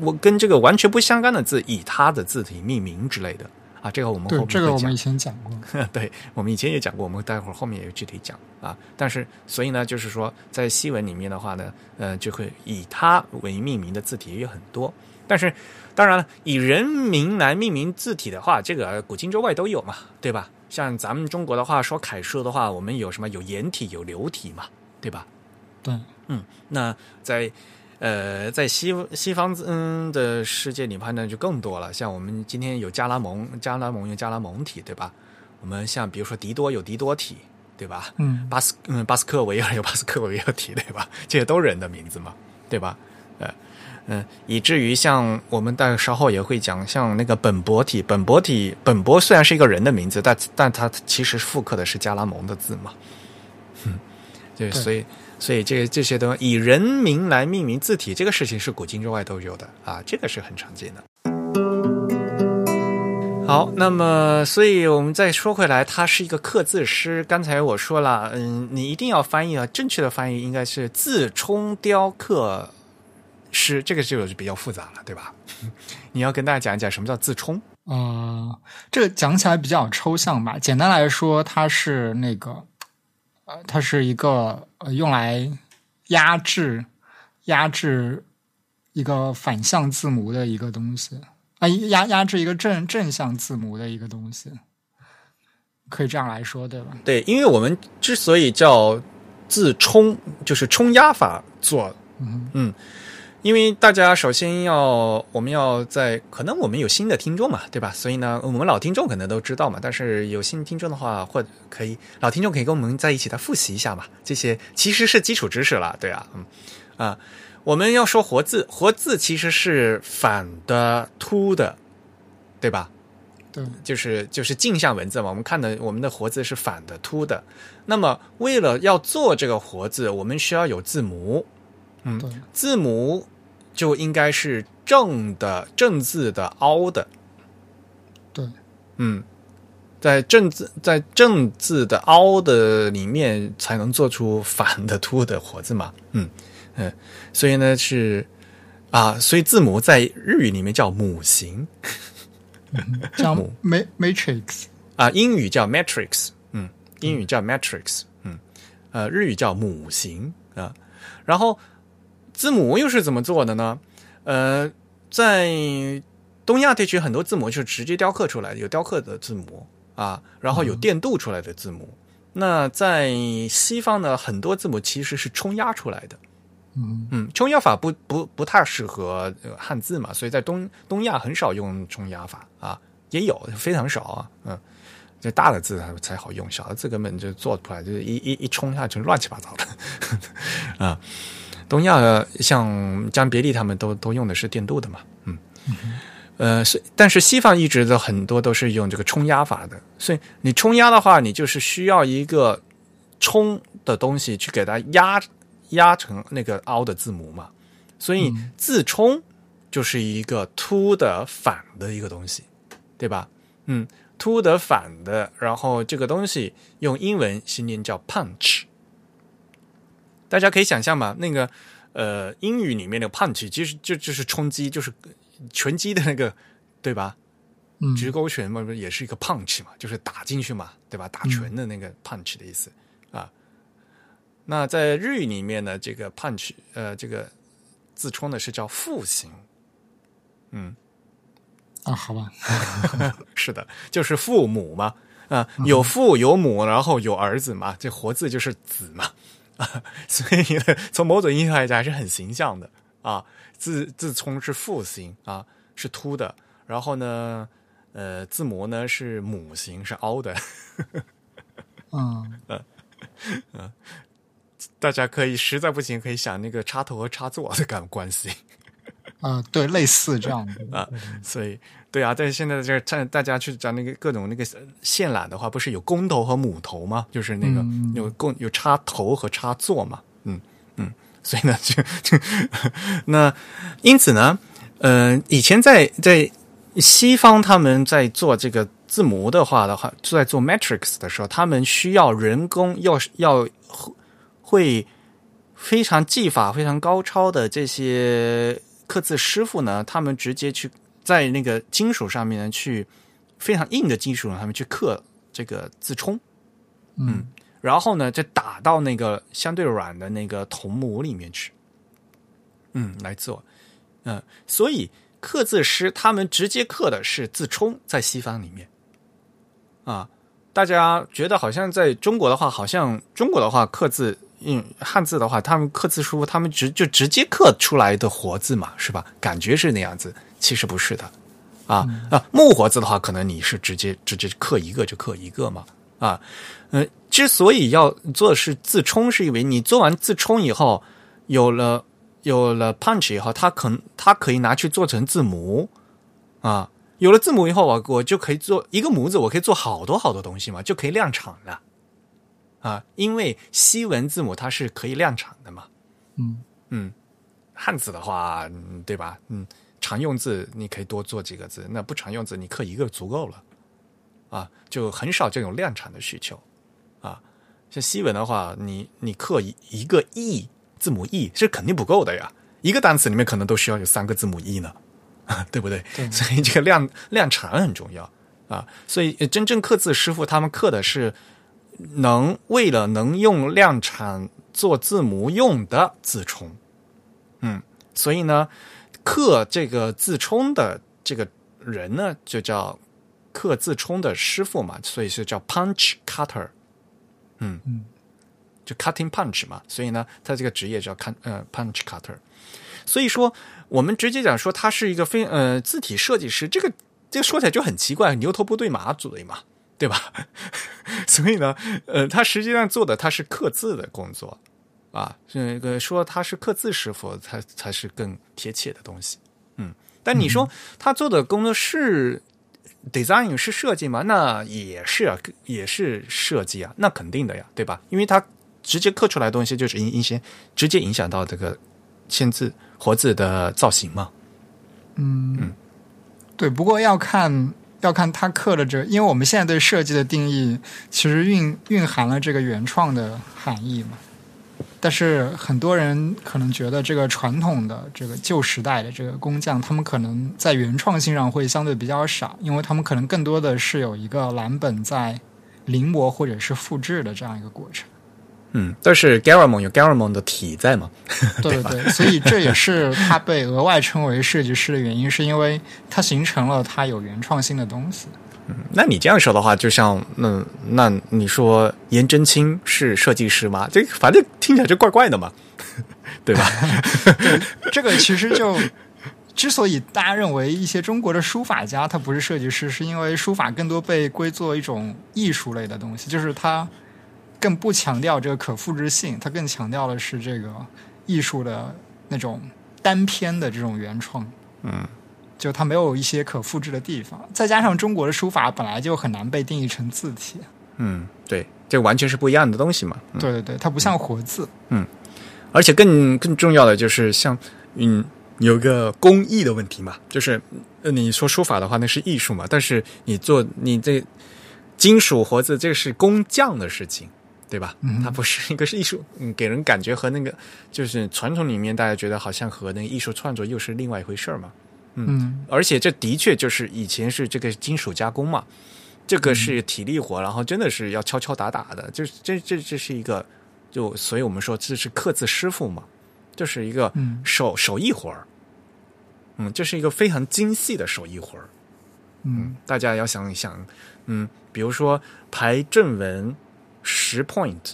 我跟这个完全不相干的字以他的字体命名之类的啊。这个我们后面这个我们以前讲过。对，我们以前也讲过，我们待会儿后面也有具体讲啊。但是，所以呢，就是说，在西文里面的话呢，呃，就会以他为命名的字体也有很多。但是，当然了，以人名来命名字体的话，这个古今中外都有嘛，对吧？像咱们中国的话，说楷书的话，我们有什么？有颜体，有流体嘛，对吧？对，嗯，那在呃，在西西方嗯的世界里面呢，就更多了。像我们今天有加拉蒙，加拉蒙有加拉蒙体，对吧？我们像比如说迪多有迪多体，对吧？嗯，巴斯嗯巴斯克维尔有巴斯克维尔体，对吧？这些都人的名字嘛，对吧？呃嗯、以至于像我们待稍后也会讲，像那个本博体，本博体本博虽然是一个人的名字，但但它其实复刻的是加拉蒙的字嘛。嗯，对，对所以所以这这些东西以人名来命名字体，这个事情是古今中外都有的啊，这个是很常见的。好，那么，所以我们再说回来，他是一个刻字师。刚才我说了，嗯，你一定要翻译啊，正确的翻译应该是自冲雕刻师，这个就比较复杂了，对吧？你要跟大家讲一讲什么叫自冲？呃，这个讲起来比较抽象吧。简单来说，它是那个，呃，它是一个呃用来压制压制一个反向字母的一个东西啊，压压制一个正正向字母的一个东西，可以这样来说，对吧？对，因为我们之所以叫自冲，就是冲压法做，嗯嗯，因为大家首先要，我们要在，可能我们有新的听众嘛，对吧？所以呢，我们老听众可能都知道嘛，但是有新听众的话，或者可以老听众可以跟我们在一起再复习一下嘛，这些其实是基础知识了，对啊，嗯啊，我们要说活字，活字其实是反的、凸的，对吧？对，就是就是镜像文字嘛，我们看的我们的活字是反的、凸的。那么为了要做这个活字，我们需要有字母，嗯，字母就应该是正的正字的凹的，对，嗯，在正字在正字的凹的里面才能做出反的凸的活字嘛，嗯嗯，所以呢是啊，所以字母在日语里面叫母形。叫母。Ma matrix，啊，英语叫 matrix，嗯，英语叫 matrix，嗯，呃，日语叫母形。啊。然后字母又是怎么做的呢？呃，在东亚地区很多字母是直接雕刻出来的，有雕刻的字母啊，然后有电镀出来的字母。那在西方呢，很多字母其实是冲压出来的。嗯嗯，冲压法不不不太适合呃汉字嘛，所以在东东亚很少用冲压法啊，也有非常少啊，嗯，这大的字才才好用，小的字根本就做不出来，就是一一一冲下去乱七八糟的 啊。东亚像江别利他们都都用的是电镀的嘛，嗯，呃，是但是西方一直的很多都是用这个冲压法的，所以你冲压的话，你就是需要一个冲的东西去给它压压成那个凹的字母嘛，所以自冲就是一个凸的反的一个东西，对吧？嗯，凸的反的，然后这个东西用英文新念叫 punch。大家可以想象嘛，那个呃英语里面的 punch 其实就就是冲击，就是拳击的那个，对吧？嗯直勾拳嘛，不是也是一个 punch 嘛，就是打进去嘛，对吧？打拳的那个 punch 的意思、啊。那在日语里面呢，这个 punch 呃，这个自冲的是叫父形，嗯，啊，好吧，是的，就是父母嘛，啊，有父有母，然后有儿子嘛，这活字就是子嘛，啊，所以从某种意义上来讲还是很形象的啊。自自冲是父形啊，是凸的，然后呢，呃，字模呢是母形，是凹的。嗯嗯嗯 大家可以实在不行，可以想那个插头和插座的感关系啊，对，类似这样的啊。所以，对啊，但是现在这儿，大家去讲那个各种那个线缆的话，不是有公头和母头吗？就是那个嗯有公有插头和插座嘛。嗯嗯，所以呢，就就那因此呢，呃，以前在在西方他们在做这个字母的话的话，就在做 matrix 的时候，他们需要人工要要会非常技法非常高超的这些刻字师傅呢，他们直接去在那个金属上面呢，去非常硬的金属上面去刻这个字冲，嗯。然后呢再打到那个相对软的那个铜模里面去，嗯，来做，嗯、所以刻字师他们直接刻的是字冲，在西方里面，啊，大家觉得好像在中国的话，好像中国的话刻字。嗯，汉字的话，他们刻字书，他们直就直接刻出来的活字嘛，是吧？感觉是那样子，其实不是的，啊、啊，木活字的话，可能你是直接直接刻一个就刻一个嘛，啊，呃，之所以要做的是自冲，是因为你做完自冲以后，有了有了 punch 以后，它可它可以拿去做成字母。啊，有了字母以后，我我就可以做一个模子，我可以做好多好多东西嘛，就可以量产了。啊，因为西文字母它是可以量产的嘛，嗯。嗯，汉字的话，嗯对吧？嗯，常用字你可以多做几个字，那不常用字你刻一个足够了，啊，就很少这种量产的需求，啊，像西文的话，你你刻一一个 e 字母 e 是肯定不够的呀，一个单词里面可能都需要有三个字母 e 呢，对不对？对。所以这个量量产很重要。啊，所以呃真正刻字师傅他们刻的是能为了能用量产做字母用的字冲，嗯，所以呢，刻这个字冲的这个人呢，就叫刻字冲的师傅嘛，所以是叫 punch cutter，嗯嗯，就 cutting punch 嘛，所以呢，他这个职业叫看呃 punch cutter，所以说我们直接讲说他是一个非呃字体设计师，这个这个说起来就很奇怪，牛头不对马嘴嘛，对吧？所以呢，呃，他实际上做的他是刻字的工作啊，这个说他是刻字师傅，才才是更贴切的东西。嗯，但你说他做的工作室 design 是设计吗？那也是啊，也是设计啊，那肯定的呀，对吧？因为他直接刻出来的东西就是影影响直接影响到这个签字活字的造型嘛。嗯，对，不过要看要看他刻的这个，因为我们现在对设计的定义其实蕴蕴含了这个原创的含义嘛。但是很多人可能觉得这个传统的这个旧时代的这个工匠，他们可能在原创性上会相对比较少，因为他们可能更多的是有一个蓝本在临摹或者是复制的这样一个过程。嗯，但是 Garamond 有 Garamond 的体在嘛？对对对，所以这也是他被额外称为设计师的原因，是因为它形成了它有原创性的东西。那你这样说的话，就像那那你说颜真卿是设计师吗？这反正听起来就怪怪的嘛，对吧？这个其实就之所以大家认为一些中国的书法家他不是设计师，是因为书法更多被归作一种艺术类的东西，就是它更不强调这个可复制性，它更强调的是这个艺术的那种单篇的这种原创。嗯，就它没有一些可复制的地方，再加上中国的书法本来就很难被定义成字体。嗯，对，这完全是不一样的东西嘛。嗯、对对对，它不像活字。嗯而且更更重要的就是像嗯，有一个工艺的问题嘛，就是呃，你说书法的话那是艺术嘛，但是你做你这金属活字这个是工匠的事情。对吧？嗯它不是一个是艺术，嗯，给人感觉和那个就是传统里面大家觉得好像和那个艺术创作又是另外一回事儿嘛。嗯。而且这的确就是以前是这个金属加工嘛，这个是体力活，然后真的是要敲敲打打的，就是这这这是一个，就所以我们说这是刻字师傅嘛，就是一个嗯。手手艺活儿，嗯，这是一个非常精细的手艺活儿，嗯大家要想一想，嗯，比如说排正文十 point，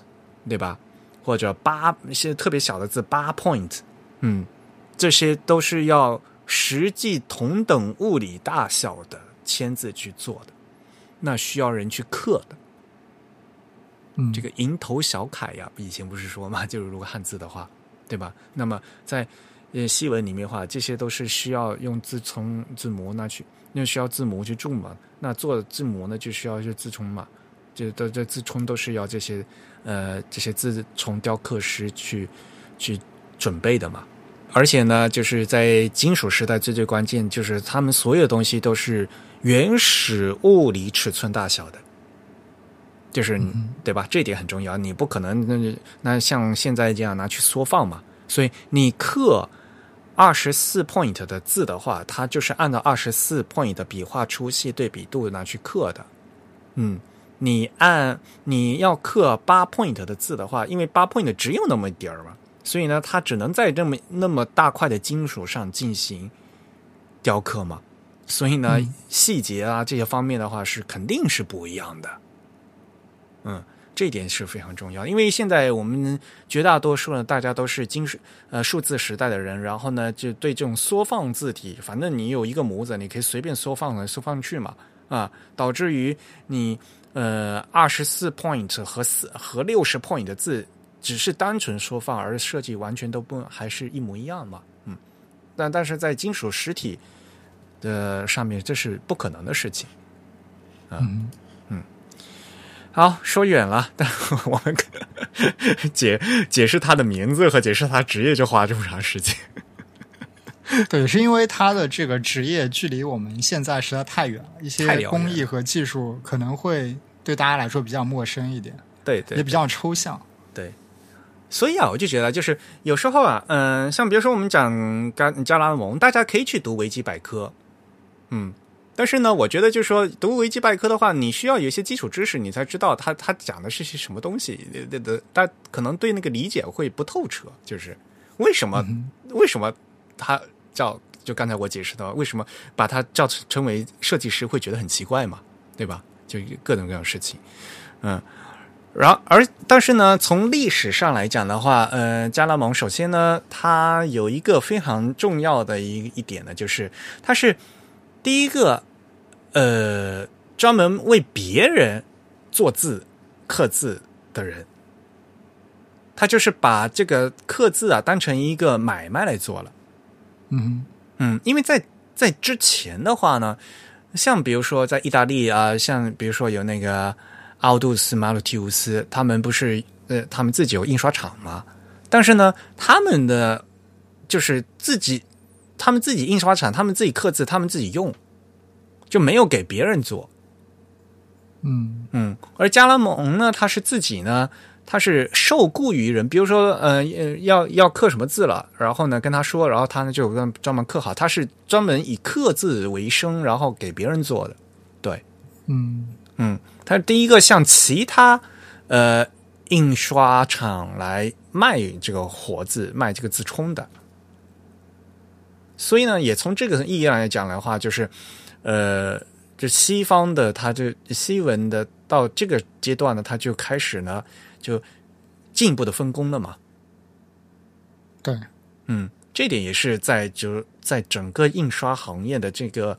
对吧？或者八一些特别小的字八 point，嗯，这些都是要实际同等物理大小的签字去做的，那需要人去刻的。嗯，这个蝇头小楷呀，以前不是说嘛，就是如果汉字的话，对吧？那么在呃西文里面的话，这些都是需要用字冲字模那去，那需要字模去种嘛。那做字模呢，就需要是字冲嘛，这都这字冲都是要这些呃这些字冲雕刻师去去准备的嘛。而且呢，就是在金属时代最最关键，就是他们所有东西都是原始物理尺寸大小的。就是你对吧？这点很重要，你不可能那那像现在这样拿去缩放嘛。所以你刻二十四 point 的字的话，它就是按照二十四 point 的笔画粗细对比度拿去刻的。嗯，你按你要刻八 point 的字的话，因为八 point 只有那么一点儿嘛，所以呢，它只能在这么那么大块的金属上进行雕刻嘛。所以呢，嗯细节啊这些方面的话是肯定是不一样的。嗯，这一点是非常重要，因为现在我们绝大多数呢，大家都是金属呃数字时代的人，然后呢，就对这种缩放字体，反正你有一个模子，你可以随便缩放来缩放去嘛，啊，导致于你呃二十四 point 和四和六十 point 的字只是单纯缩放，而设计完全都不还是一模一样嘛，嗯，但但是在金属实体的上面，这是不可能的事情。嗯。好，说远了，但我们解解释他的名字和解释他职业就花这么长时间。对，是因为他的这个职业距离我们现在实在太远了，一些工艺和技术可能会对大家来说比较陌生一点，对对也比较抽象。对，所以啊，我就觉得就是有时候啊，嗯、像比如说我们讲加加拉蒙，大家可以去读维基百科，嗯。但是呢，我觉得就是说，读维基百科的话，你需要有一些基础知识，你才知道他他讲的是些什么东西。的的，他可能对那个理解会不透彻，就是为什么、为什么他叫就刚才我解释的，为什么把他叫成为设计师会觉得很奇怪嘛，对吧？就各种各样的事情，嗯。然后，而但是呢，从历史上来讲的话，呃，加拉蒙首先呢，它有一个非常重要的一一点呢，就是它是第一个呃专门为别人做字刻字的人，他就是把这个刻字啊当成一个买卖来做了。嗯嗯，因为在在之前的话呢，像比如说在意大利啊，像比如说有那个奥杜斯马鲁提乌斯，他们不是呃，他们自己有印刷厂吗？但是呢，他们的就是自己，他们自己印刷厂，他们自己刻字，他们自己用，就没有给别人做。嗯嗯，而加拉蒙呢，他是自己呢，他是受雇于人，比如说呃呃要要刻什么字了，然后呢跟他说，然后他呢就专门刻好，他是专门以刻字为生，然后给别人做的。对，嗯嗯，他是第一个向其他呃印刷厂来卖这个活字、卖这个字冲的。所以呢，也从这个意义上来讲的话，就是呃，这西方的它这西文的到这个阶段呢，它就开始呢就进一步的分工了嘛。对，嗯，这点也是在就在整个印刷行业的这个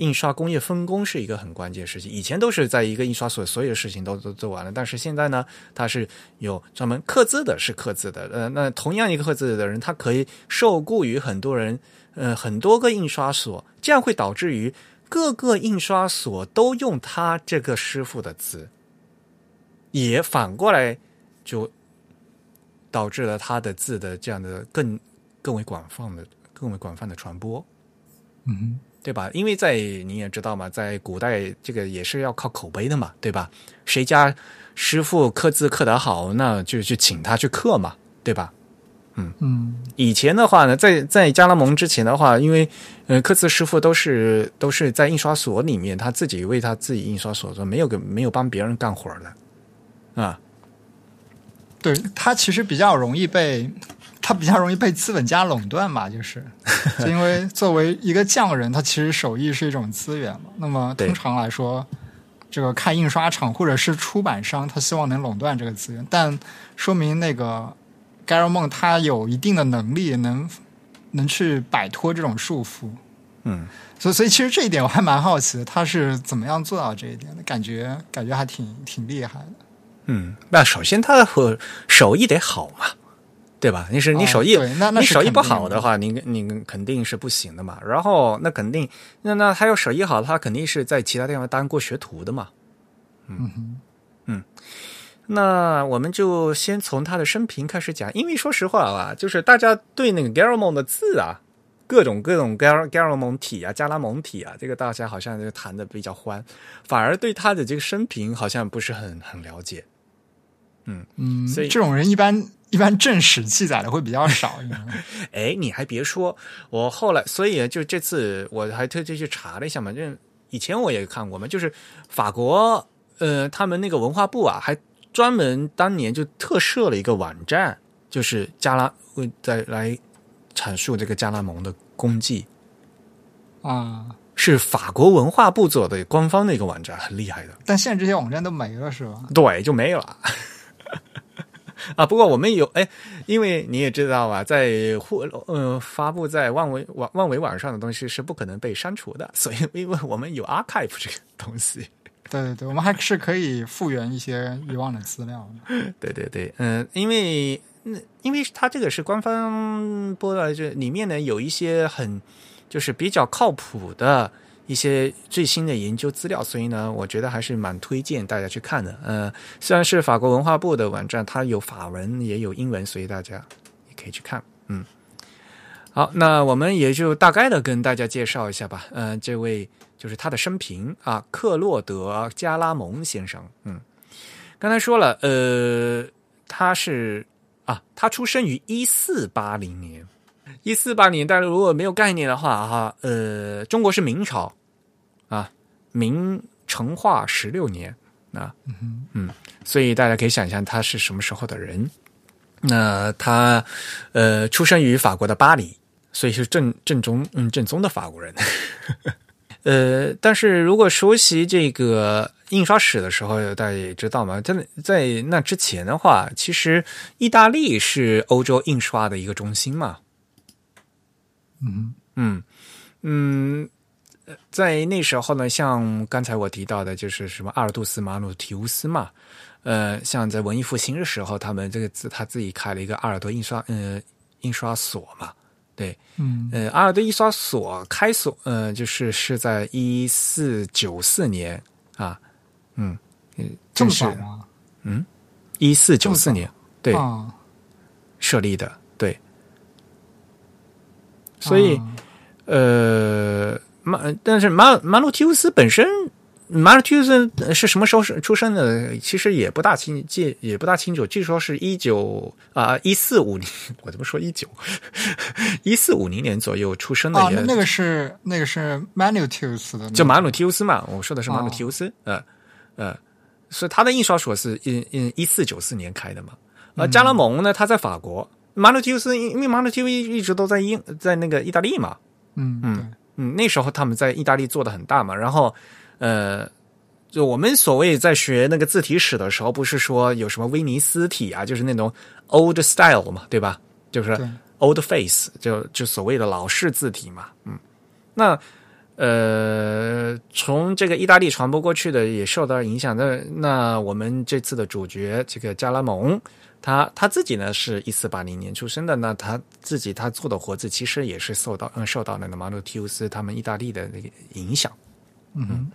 印刷工业分工是一个很关键的事情。以前都是在一个印刷所，所有的事情都都做完了，但是现在呢，它是有专门刻字的，是刻字的。呃，那同样一个刻字的人，他可以受雇于很多人，呃，很多个印刷所，这样会导致于各个印刷所都用他这个师傅的字，也反过来就导致了他的字的这样的更更为广泛的、更为广泛的传播，嗯对吧？因为在你也知道嘛，在古代这个也是要靠口碑的嘛，对吧？谁家师傅刻字刻得好，那就去请他去刻嘛，对吧？嗯嗯以前的话呢，在在加拉蒙之前的话，因为呃刻字师傅都是都是在印刷所里面，他自己为他自己印刷所做，没有给没有帮别人干活的啊。对他其实比较容易被他比较容易被资本家垄断嘛，就是 就因为作为一个匠人，他其实手艺是一种资源嘛。那么通常来说，这个看印刷厂或者是出版商，他希望能垄断这个资源，但说明那个盖尔梦他有一定的能力，能能去摆脱这种束缚。嗯，所以所以其实这一点我还蛮好奇的，他是怎么样做到这一点的？感觉感觉还挺挺厉害的。嗯，那首先他和手艺得好嘛，对吧？你是你哦手艺，对那那你手艺不好的话，你你肯定是不行的嘛。然后那肯定，那那他要手艺好，他肯定是在其他地方当过学徒的嘛。嗯哼。那我们就先从他的生平开始讲，因为说实话啊，就是大家对那个 g a r a m o n 的字啊，各种各种 g a r g a r a m o n 体啊、加拉蒙体啊，这个大家好像就谈的比较欢，反而对他的这个生平好像不是很很了解。嗯，所以这种人一般 一般正史记载的会比较少。哎，你还别说，我后来，所以就这次我还特地去查了一下嘛，就以前我也看过嘛，就是法国呃，他们那个文化部啊，还专门当年就特设了一个网站，就是加拉为再来阐述这个加拉蒙的功绩，啊，是法国文化部做的官方的一个网站，很厉害的。但现在这些网站都没了，是吧？对，就没有了。啊，不过我们有哎，因为你也知道啊，在互呃发布在万维网万维网上的东西是不可能被删除的，所以因为我们有 archive 这个东西。对对对，我们还是可以复原一些遗忘的资料的。对对对，嗯、因为那，因为它这个是官方播的，这里面呢有一些很就是比较靠谱的一些最新的研究资料，所以呢，我觉得还是蛮推荐大家去看的。呃，虽然是法国文化部的网站，它有法文也有英文，所以大家也可以去看。嗯，好，那我们也就大概的跟大家介绍一下吧。呃，这位就是他的生平啊，克洛德·加拉蒙先生。嗯，刚才说了，呃，他是啊，他出生于一四八零年。一四八零，大家如果没有概念的话，哈，呃，中国是明朝啊，明成化十六年啊，嗯，所以大家可以想象他是什么时候的人。那他呃，出生于法国的巴黎，所以是正正宗嗯正宗的法国人。呃，但是如果熟悉这个印刷史的时候，大家也知道嘛，在在那之前的话，其实意大利是欧洲印刷的一个中心嘛。嗯嗯嗯，呃在那时候呢，像刚才我提到的，就是什么阿尔杜斯、马努提乌斯嘛，呃，像在文艺复兴的时候，他们这个自他自己开了一个阿尔多印刷呃印刷所嘛，对，嗯。呃，阿尔德印刷所开所，呃，就是是在一四九四年啊，嗯，嗯这么正是早吗？一四九四年对、啊，设立的，对，所以、啊。呃，马，但是马马鲁提乌斯本身，马鲁提乌斯是什么时候是出生的？其实也不大清记，也不大清楚。据说是一九啊一四五零，我怎么说一九？一四五零年左右出生的哦，那那个是那个是 Manutius 的那个，就马努提乌斯嘛，我说的是马努哦提乌斯，呃呃，所以他的印刷所是 in in 一四九四年开的嘛。而加拉蒙呢，他在法国，马努提乌斯因因为马努提乌斯一直都在英在那个意大利嘛，嗯嗯嗯，那时候他们在意大利做的很大嘛，然后呃，就我们所谓在学那个字体史的时候，不是说有什么威尼斯体啊，就是那种 old style 嘛，对吧？就是 old face，就就所谓的老式字体嘛，嗯，那呃，从这个意大利传播过去的也受到影响。那那我们这次的主角这个加拉蒙，他他自己呢是一四八零年出生的，那他自己他做的活字其实也是受到嗯受到那个马努提乌斯他们意大利的那个影响。嗯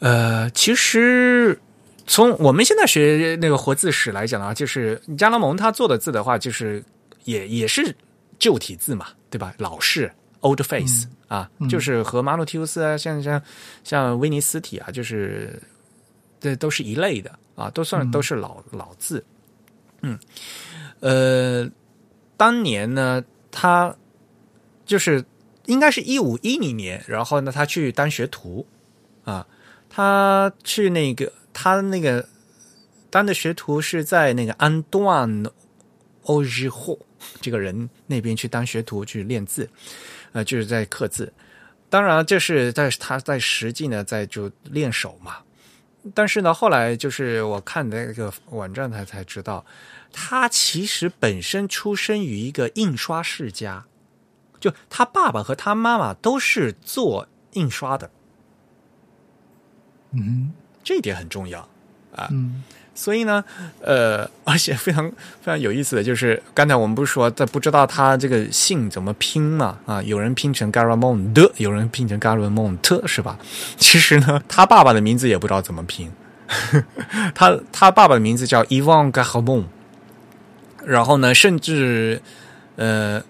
呃，其实从我们现在学那个活字史来讲啊，就是加拉蒙他做的字的话，就是也也是旧体字嘛，对吧？老式 old face、啊，就是和马努提乌斯啊，像像像威尼斯体啊，就是这都是一类的啊，都算都是老、老字。嗯，呃，当年呢，他就是应该是一五一零年，然后呢，他去当学徒啊，他去那个他那个当的学徒是在那个安段欧日霍这个人那边去当学徒去练字，呃，就是在刻字。当然，这是在他在实际呢，在就练手嘛。但是呢，后来就是我看那个网站，他才知道，他其实本身出生于一个印刷世家，就他爸爸和他妈妈都是做印刷的，嗯这一点很重要啊。嗯所以呢，呃，而且非常非常有意思的就是，刚才我们不是说在不知道他这个姓怎么拼嘛？啊，有人拼成 Garamond，有人拼成 Garamont，是吧？其实呢，他爸爸的名字也不知道怎么拼，他他爸爸的名字叫 Ivan Garamond，然后呢，甚至呃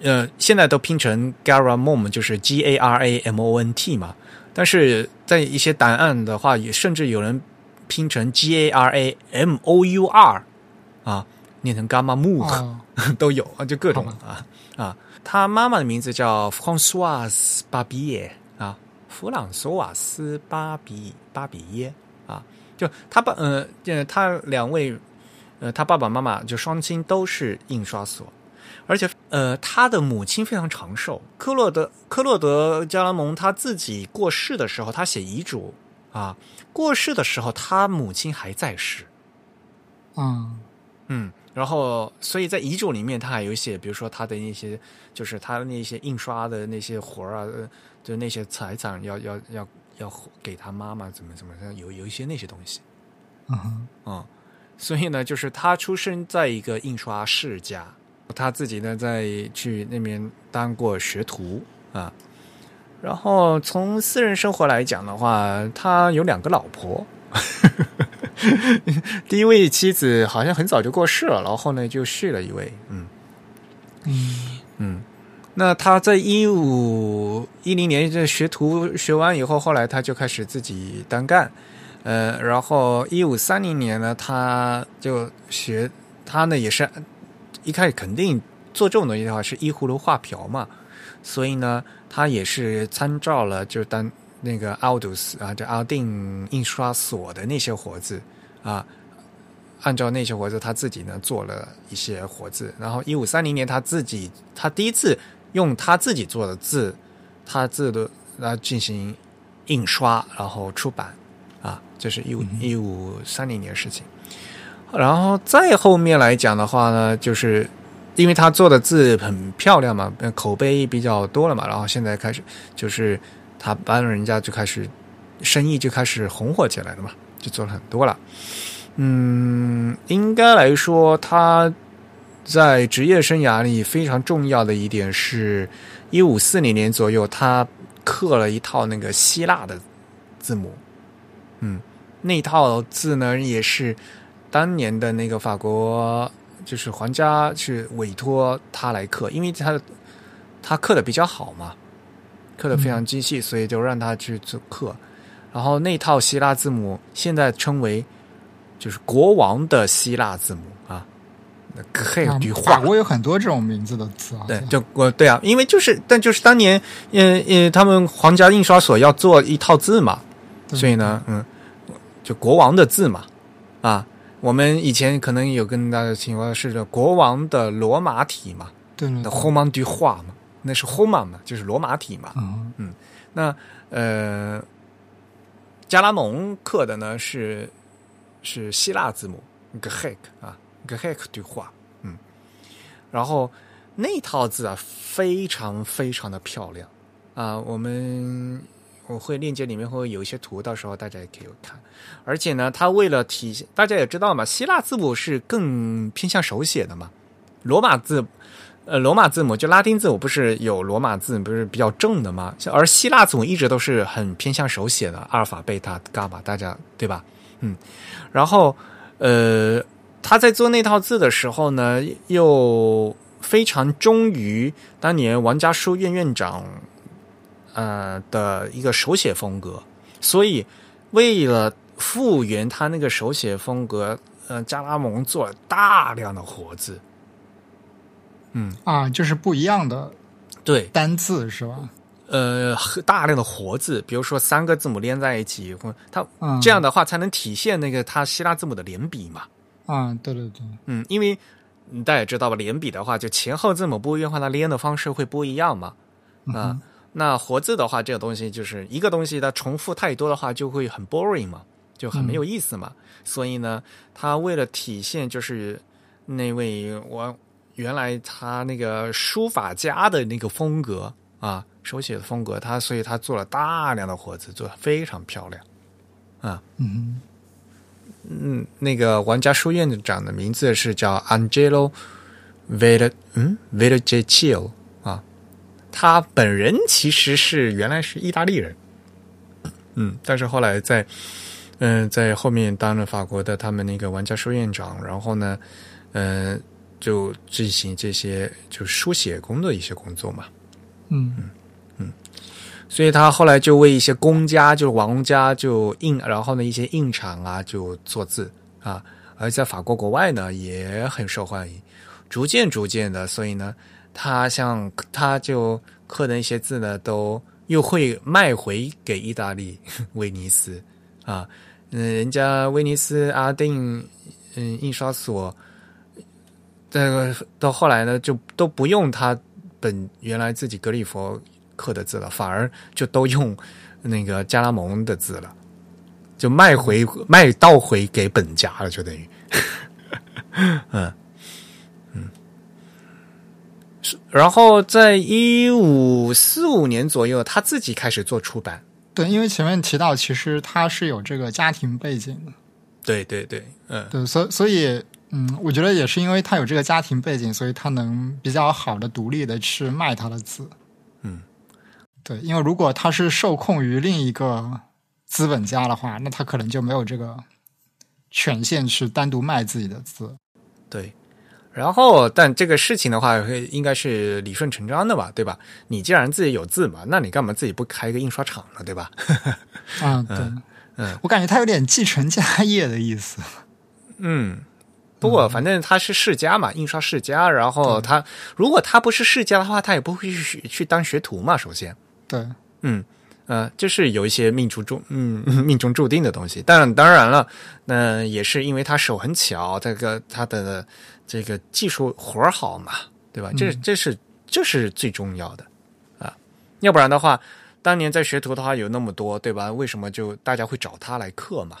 呃，现在都拼成 Garamond，就是 G A R A M O N T 嘛。但是在一些档案的话，也甚至有人拼成 G A R A M O U R 啊，念成 Gamma Mook、哦 都有啊，就各种啊啊。他妈妈的名字叫 Françoise 巴比耶啊，弗朗索瓦斯巴比巴比耶啊，就他爸呃呃，他两位呃，他爸爸妈妈就双亲都是印刷所，而且呃，他的母亲非常长寿。科洛德科洛德加拉蒙他自己过世的时候，他写遗嘱啊，过世的时候他母亲还在世。嗯嗯，然后所以在遗嘱里面，他还有写，比如说他的那些，就是他的那些印刷的那些活儿啊，呃就那些财产要要要要给他妈妈怎么怎么样，有有一些那些东西嗯哼啊、所以呢，就是他出生在一个印刷世家，他自己呢在去那边当过学徒啊。然后从私人生活来讲的话，他有两个老婆，第一位妻子好像很早就过世了，然后呢就续了一位，嗯。嗯。嗯。那他在一五一零年这学徒学完以后，后来他就开始自己单干，呃，然后一五三零年呢，他就学他呢也是一开始肯定做这种东西的话是依葫芦画瓢嘛，所以呢，他也是参照了就当那个奥杜斯啊，就奥定印刷所的那些活字啊，按照那些活字他自己呢做了一些活字，然后一五三零年他自己他第一次用他自己做的字，他字的来进行印刷，然后出版啊，这是一五一五三零年的事情。然后再后面来讲的话呢，就是因为他做的字很漂亮嘛，口碑比较多了嘛，然后现在开始就是他帮人家就开始生意就开始红火起来了嘛，就做了很多了。嗯，应该来说，他在职业生涯里非常重要的一点是，一五四零年左右，他刻了一套那个希腊的字母。嗯，那套字呢，也是当年的那个法国，就是皇家去委托他来刻，因为他他刻的比较好嘛，刻的非常精细，所以就让他去做刻。然后那套希腊字母现在称为就是国王的希腊字母啊，那个黑啊句话法国有很多这种名字的字啊，对，就我对啊，因为就是，但就是当年，呃呃，他们皇家印刷所要做一套字嘛，所以呢，嗯，就国王的字嘛，啊，我们以前可能有跟大家情况是国王的罗马体嘛，那对的 h o m a n du 画嘛，那是 h o m a n 嘛，就是罗马体嘛。嗯。那呃，加拉蒙刻的呢是是希腊字母 Grec 啊，Grec du 画，嗯，然后那套字啊非常非常的漂亮。啊，我们我会链接里面会有一些图，到时候大家也可以看。而且呢，它为了体现，大家也知道嘛，希腊字母是更偏向手写的嘛，罗马字。呃，罗马字母就拉丁字母不是有罗马字不是比较正的嘛？而希腊字母一直都是很偏向手写的，阿尔法、贝塔、伽马，大家对吧？嗯，然后呃，他在做那套字的时候呢，又非常忠于当年王家书院院长呃的一个手写风格，所以为了复原他那个手写风格，呃，加拉蒙做了大量的活字。嗯，啊，就是不一样的对，单字是吧？呃，大量的活字，比如说三个字母连在一起，或它嗯，这样的话才能体现那个它希腊字母的连笔嘛。啊，对对对，嗯，因为嗯大家也知道吧，连笔的话，就前后字母不一样的话，它连的方式会不一样嘛。啊、那活字的话，这个东西就是一个东西，它重复太多的话，就会很 boring 嘛，就很没有意思嘛。所以呢，他为了体现就是那位我原来他那个书法家的那个风格啊，手写的风格，他所以他做了大量的活字，做的非常漂亮啊。嗯嗯，那个王家书院长的名字是叫 Angelo Vela，嗯 v e l g e c i o，他本人其实是原来是意大利人，嗯，但是后来在嗯、在后面当了法国的他们那个玩家书院长，然后呢，嗯、就进行这些就书写工的一些工作嘛，嗯。所以他后来就为一些公家，就是王家就印，然后呢一些印厂啊就做字啊，而在法国国外呢也很受欢迎，逐渐逐渐的，所以呢，他像他就刻的一些字呢，都又会卖回给意大利 威尼斯。啊，嗯，人家威尼斯阿定嗯印刷所，这个到后来呢就都不用他本原来自己格里佛刻的字了，反而就都用那个加拉蒙的字了，就卖回卖倒回给本家了，就等于，嗯，然后在一五四五年左右，他自己开始做出版，对，因为前面提到，其实他是有这个家庭背景的，对对对，嗯对，所以所以，嗯，我觉得也是因为他有这个家庭背景，所以他能比较好的独立的去卖他的字。嗯，对，因为如果他是受控于另一个资本家的话，那他可能就没有这个权限去单独卖自己的字。对。然后，但这个事情的话，应该是理顺成章的吧，对吧？你既然自己有字嘛，那你干嘛自己不开一个印刷厂呢，对吧？啊，对，嗯，我感觉他有点继承家业的意思。嗯，不过反正他是世家嘛，印刷世家。然后他如果他不是世家的话，他也不会去去当学徒嘛。首先，对，嗯呃，就是有一些命中注嗯 命中注定的东西。但当然了，那、也是因为他手很巧，这个他的这个技术活儿好嘛，对吧？这这是这是最重要的啊，要不然的话，当年在学徒的话有那么多，对吧？为什么就大家会找他来刻嘛？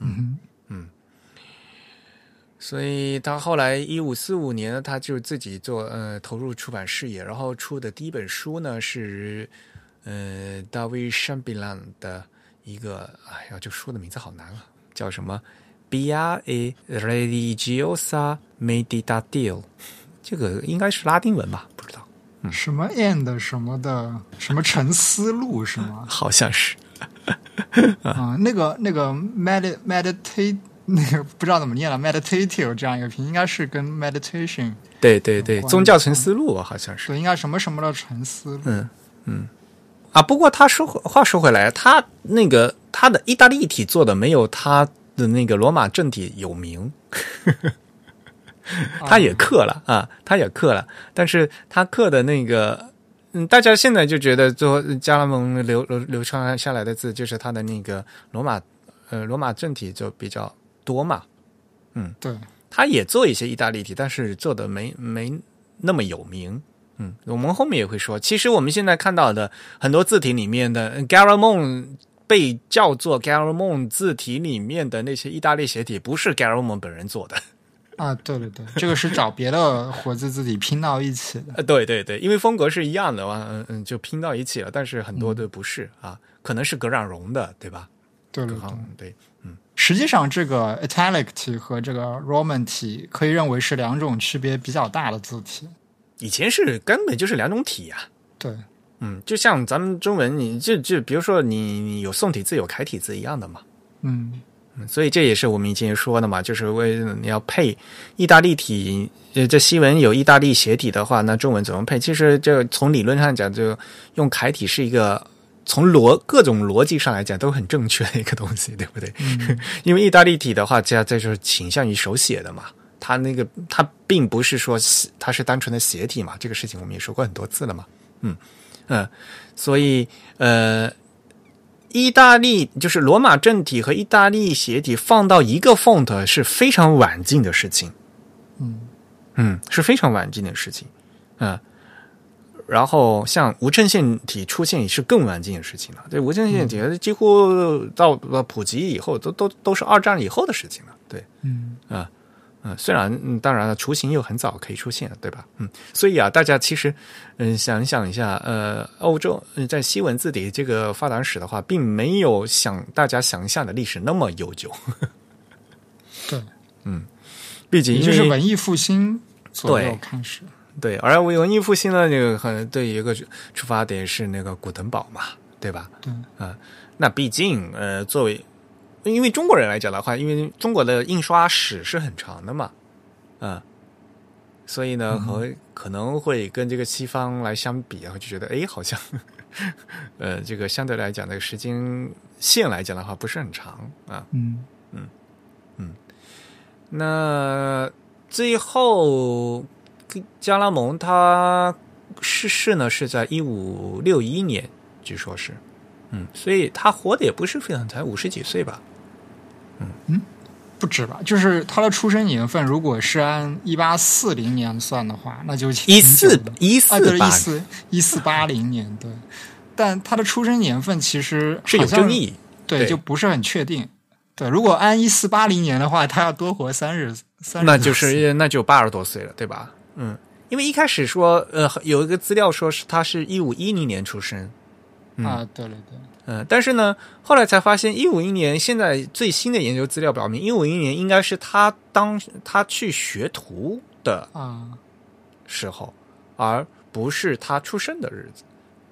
嗯嗯所以他后来一五四五年，他就自己做呃投入出版事业，然后出的第一本书呢是呃大卫山比兰的一个，哎呀，这书的名字好难啊，叫什么？Bia e religiosa meditatil，这个应该是拉丁文吧？不知道，哼，什么 and 什么的，什么沉思录是吗？好像是。啊、那个那个 med meditate 那个不知道怎么念了，meditative 这样一个拼，应该是跟 meditation 对对对，宗教沉思录好像是。对，应该什么什么的沉思录。嗯嗯，啊，不过他说话说回来，他那个他的意大利体做的没有他的那个罗马政体有名，他也刻了啊，他也刻了，但是他刻的那个，嗯，大家现在就觉得说加拉蒙流流流传下来的字就是他的那个罗马呃罗马政体就比较多嘛，嗯对，他也做一些意大利体，但是做的没没那么有名。嗯，我们后面也会说，其实我们现在看到的很多字体里面的 Garamond 被叫做 Garamond 字体里面的那些意大利斜体，不是 Garamond 本人做的。啊，对对对，这个是找别的活字字体拼到一起的。呃，对对对，因为风格是一样的嘛，嗯嗯，就拼到一起了。但是很多的不是、啊，可能是葛冉荣的，对吧？对对对对，实际上这个 italic 体和这个 Roman 体可以认为是两种区别比较大的字体。以前是根本就是两种体呀、对，嗯，就像咱们中文，你就就比如说你你有宋体字有楷体字一样的嘛。嗯，所以这也是我们以前说的嘛，就是为你要配意大利体，呃，这西文有意大利斜体的话，那中文怎么配？其实就从理论上讲，就用楷体是一个从逻各种逻辑上来讲都很正确的一个东西，对不对？因为意大利体的话，这这就是倾向于手写的嘛，它那个它并不是说它是单纯的斜体嘛，这个事情我们也说过很多次了嘛，嗯嗯，所以呃，意大利就是罗马正体和意大利斜体放到一个 font 是非常晚近的事情，嗯嗯，是非常晚近的事情，嗯。然后，像无衬线体出现也是更晚近的事情了。对无衬线体几乎到普及以后，都都都是二战以后的事情了。对，嗯啊嗯，虽然嗯，当然了，雏形又很早可以出现，对吧？嗯，所以啊，大家其实嗯想想一下，呃，欧洲在西文字体这个发展史的话，并没有想大家想象的历史那么悠久。对，嗯，毕竟就是文艺复兴左右开始。对，而文艺复兴呢，这个很对一个出发点是那个古登堡嘛，对吧？对，啊，那毕竟呃，作为因为中国人来讲的话，因为中国的印刷史是很长的嘛，啊，所以呢，和可能会跟这个西方来相比，然后就觉得哎，好像 呃，这个相对来讲，这个时间线来讲的话，不是很长啊。嗯。嗯。嗯，那最后。加拉蒙他逝世呢是在一五六一年，据说是，嗯，所以他活的也不是非常，才五十几岁吧，嗯。嗯，不止吧？就是他的出生年份，如果是按一八四零年算的话，那就一四一四对一四一四八零年，对。但他的出生年份其实是有争议，对，就不是很确定。对，如果按一四八零年的话，他要多活三十三，那就是那就八十多岁了，对吧？嗯，因为一开始说，呃，有一个资料说是他是一五一零年出生，啊，对对对，嗯，但是呢，后来才发现一五一年，现在最新的研究资料表明，一五一年应该是他当他去学徒的啊时候，而不是他出生的日子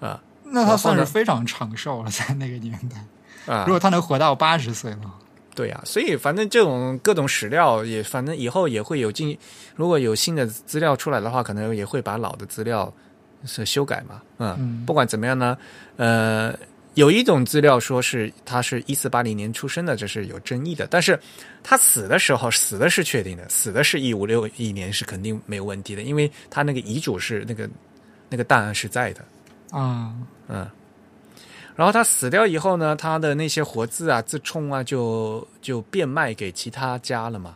啊。那他算是非常长寿了，在那个年代啊，如果他能活到八十岁了。对呀，所以反正这种各种史料也，反正以后也会有进，如果有新的资料出来的话，可能也会把老的资料是修改嘛。嗯，不管怎么样呢，呃，有一种资料说是他是一四八零年出生的，这是有争议的。但是他死的时候死的是确定的，死的是一五六一年是肯定没有问题的，因为他那个遗嘱是那个那个档案是在的。啊，嗯。然后他死掉以后呢，他的那些活字啊、字冲啊，就就变卖给其他家了嘛。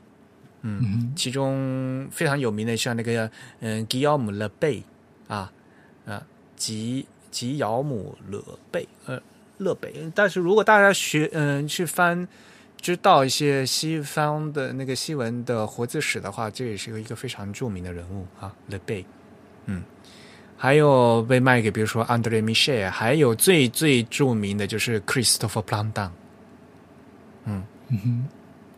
嗯，其中非常有名的像那个嗯吉奥姆勒贝啊啊吉吉尧姆勒贝呃勒贝。但是如果大家学嗯去翻知道一些西方的那个西文的活字史的话，这也是一个非常著名的人物啊勒贝。嗯。还有被卖给，比如说 Andre Michel，，还有最最著名的就是 Christopher Plantan。嗯，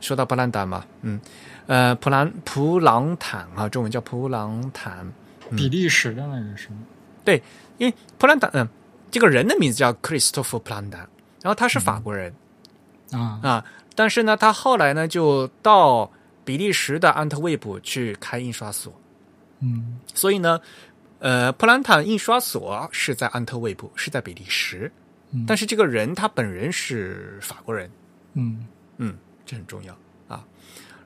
说到普兰达嘛，嗯，呃，普兰普朗坦啊，中文叫普朗坦，比利时的那个是吗？对，因为普兰坦，嗯，这个人的名字叫 Christopher Plantan，然后他是法国人。啊。啊，但是呢，他后来呢就到比利时的安特卫普去开印刷所，嗯，所以呢。呃，普兰坦印刷所是在安特卫普，是在比利时，但是这个人他本人是法国人，嗯。嗯，这很重要。啊。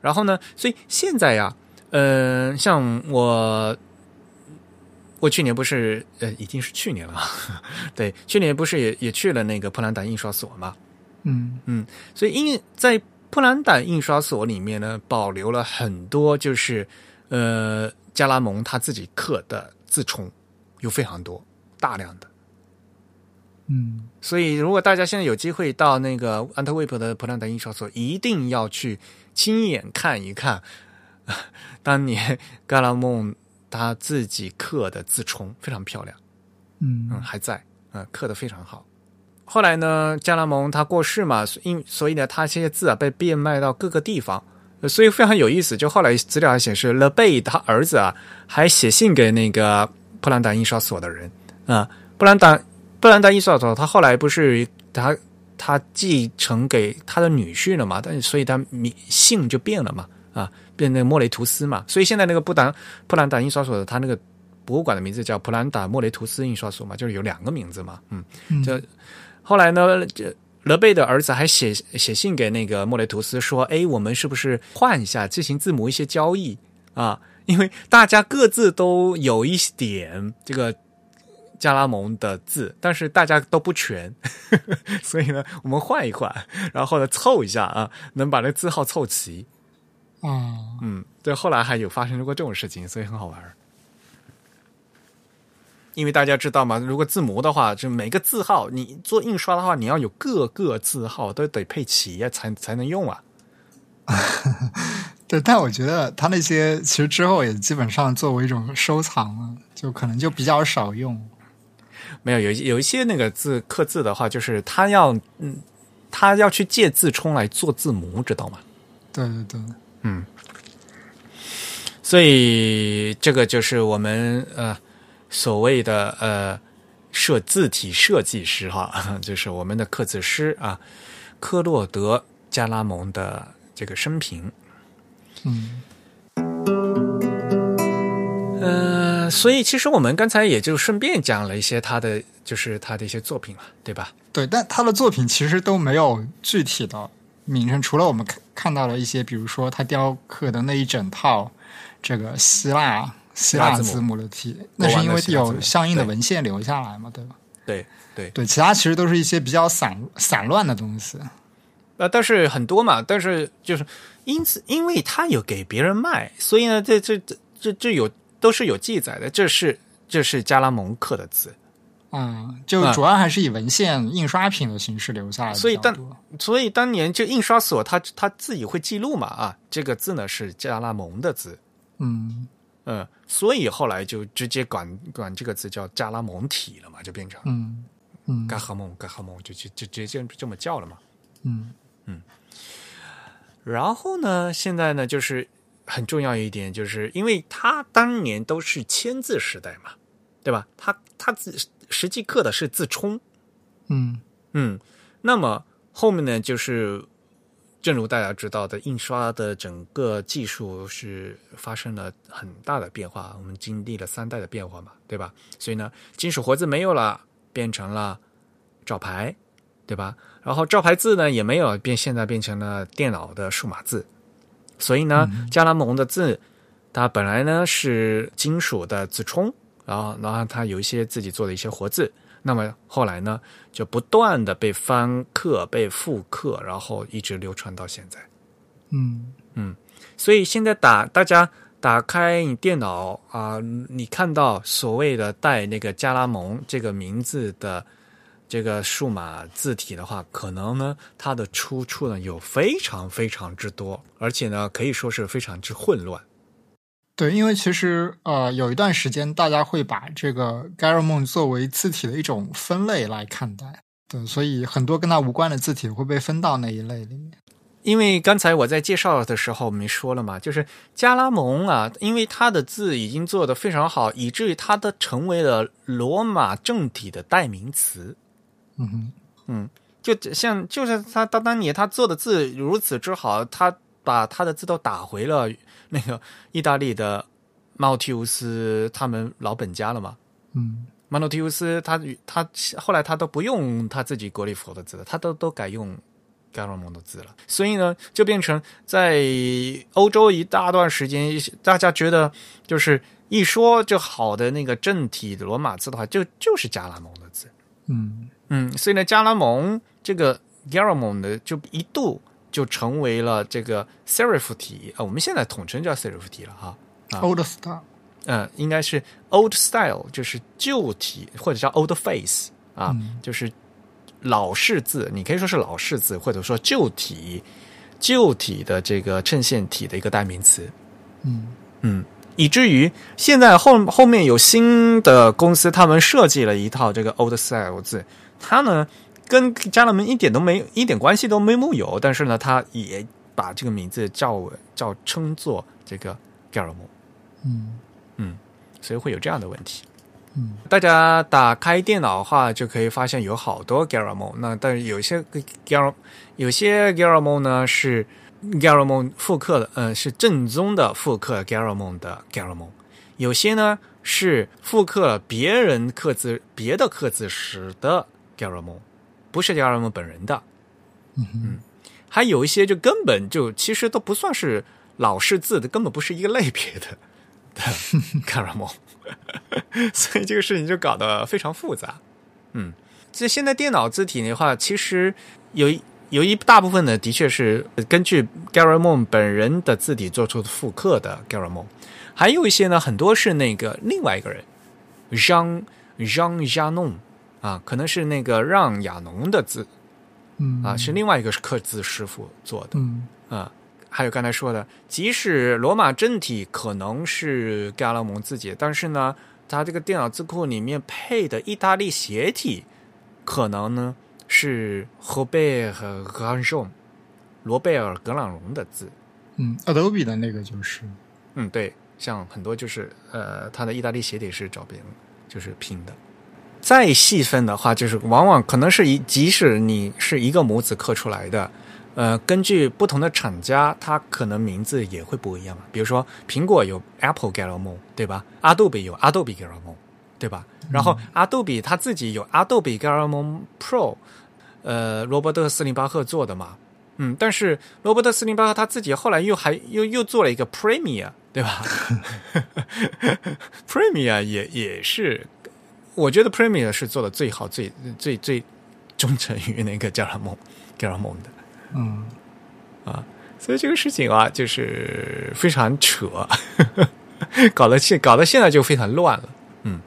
然后呢，所以现在呀，呃，像我，我去年不是呃，已经是去年了，对，去年不是也也去了那个普兰达印刷所嘛，嗯嗯，所以因在普兰达印刷所里面呢，保留了很多就是呃加拉蒙他自己刻的。字冲有非常多，大量的，嗯，所以如果大家现在有机会到那个安特卫普的普兰达印刷所，一定要去亲眼看一看 当年加拉梦他自己刻的字冲，非常漂亮，嗯嗯，还在，嗯，刻的非常好。后来呢，加拉蒙他过世嘛，因所以呢，他这些字啊被变卖到各个地方。所以非常有意思，就后来资料还显示，勒贝他儿子啊，还写信给那个布兰达印刷所的人啊，布兰达布兰达印刷所，他后来不是他他继承给他的女婿了嘛？但所以他名姓就变了嘛，啊，变成莫雷图斯嘛。所以现在那个布达布兰达印刷所的他那个博物馆的名字叫普兰达莫雷图斯印刷所嘛，就是有两个名字嘛，嗯，就后来呢，这。勒贝的儿子还写写信给那个莫雷图斯说：“哎，我们是不是换一下，进行字母一些交易啊？因为大家各自都有一点这个加拉蒙的字，但是大家都不全，呵 呵所以呢，我们换一换，然后呢凑一下啊，能把那字号凑齐。啊，嗯，对，后来还有发生过这种事情，所以很好玩儿。因为大家知道嘛，如果字模的话，就每个字号你做印刷的话，你要有各个字号都得配齐呀，才才能用啊。对，但我觉得他那些其实之后也基本上作为一种收藏了，就可能就比较少用。没有有有一些那个字刻字的话，就是他要嗯，他要去借字冲来做字模，知道吗？对对对，嗯，所以这个就是我们呃所谓的呃设字体设计师哈，就是我们的刻字师啊，科洛德·加拉蒙的这个生平。嗯呃，所以其实我们刚才也就顺便讲了一些他的，就是他的一些作品嘛，对吧？对，但他的作品其实都没有具体的名称，除了我们看看到了一些，比如说他雕刻的那一整套这个希腊希腊腊字母的题，那是因为有相应的文献留下来嘛，对吧？对对，对，其他其实都是一些比较散散乱的东西。呃，但是很多嘛，但是就是因此，因为他有给别人卖，所以呢，这这这这这有都是有记载的，这是这是加拉蒙刻的字，嗯，就啊主要还是以文献印刷品的形式留下来的所以但比较多。所以当年就印刷所他他自己会记录嘛啊，这个字呢是加拉蒙的字，嗯嗯，所以后来就直接管管这个字叫加拉蒙体了嘛，就变成嗯嗯嘎哈蒙嘎哈蒙，就就就直接这么叫了嘛。嗯然后呢，现在呢，就是很重要一点，就是因为他当年都是签字时代嘛，对吧？他他自实际刻的是自冲，嗯嗯，那么后面呢，就是正如大家知道的，印刷的整个技术是发生了很大的变化，我们经历了三代的变化嘛，对吧？所以呢，金属活字没有了，变成了照牌，对吧？然后照牌字呢也没有变，现在变成了电脑的数码字。所以呢，加拉蒙的字，它本来呢是金属的自冲，然后然后他有一些自己做的一些活字。那么后来呢，就不断的被翻刻、被复刻，然后一直流传到现在。嗯所以现在打大家打开你电脑啊、你看到所谓的带那个加拉蒙这个名字的这个数码字体的话，可能呢它的出处呢有非常非常之多，而且呢可以说是非常之混乱。对，因为其实呃有一段时间大家会把这个 Garamond 作为字体的一种分类来看待，对，所以很多跟它无关的字体会被分到那一类里面。因为刚才我在介绍的时候没说了嘛，就是加拉蒙啊，因为他的字已经做得非常好，以至于他的成为了罗马正体的代名词。嗯哼，嗯就像就是他当当年他做的字如此之好，他把他的字都打回了那个意大利的茂提乌斯他们老本家了嘛。嗯马努提乌斯他他后来他都不用他自己格里佛的字了，他都都改用加罗蒙的字了，所以呢，就变成在欧洲一大段时间，大家觉得就是一说就好的那个正体的罗马字的话，就就是加拉蒙的字。嗯嗯，所以呢，加拉蒙这个 Garamond 呢，就一度就成为了这个 serif 体啊、我们现在统称叫 serif 体了哈。啊，Old Style，嗯，应该是 old style，就是旧体或者叫 old face 啊，嗯就是老式字，你可以说是老式字，或者说旧体、旧体的这个衬线体的一个代名词。嗯嗯，以至于现在后后面有新的公司，他们设计了一套这个 old style 字，它呢跟加勒门一点都没一点关系都没木有，但是呢，他也把这个名字叫叫称作这个 g a r a m o 嗯所以会有这样的问题。嗯大家打开电脑的话，就可以发现有好多 Garamond。那但是有些 Gar 有些 Garamond 呢是 Garamond 复刻的，呃，是正宗的复刻 Garamond 的 Garamond。有些呢是复刻别人刻字别的刻字时的 Garamond，不是 Garamond 本人的。嗯还有一些就根本就其实都不算是老式字的，根本不是一个类别的的 Garamond，所以这个事情就搞得非常复杂。嗯，这现在电脑字体的话，其实有一有一大部分呢，的确是根据 Garamond 本人的字体做出的复刻的 Garamond，还有一些呢，很多是那个另外一个人 Jean Jean Janon 啊，可能是那个让亚农的字嗯啊，是另外一个刻字师傅做的。嗯啊，还有刚才说的，即使罗马正体可能是盖拉蒙自己，但是呢，它这个电脑字库里面配的意大利斜体，可能呢是罗贝尔和格朗荣，罗贝尔格朗荣的字。嗯，Adobe 的那个就是嗯，对，像很多就是呃，它的意大利斜体是找别人就是拼的。再细分的话，就是往往可能是一，即使你是一个模子刻出来的，呃，根据不同的厂家，它可能名字也会不一样。比如说，苹果有 Apple Garamond，对吧？Adobe 有 Adobe Garamond，对吧？然后 Adobe 它自己有 Adobe Garamond Pro，呃，罗伯特斯林巴赫做的嘛，嗯，但是罗伯特斯林巴赫他自己后来又还又又做了一个 Premiere，对吧？Premiere 也也是，我觉得 Premiere 是做的最好、最最最忠诚于那个加拉蒙加拉蒙的。嗯啊所以这个事情啊，就是非常扯，搞得现搞得现在就非常乱了。嗯，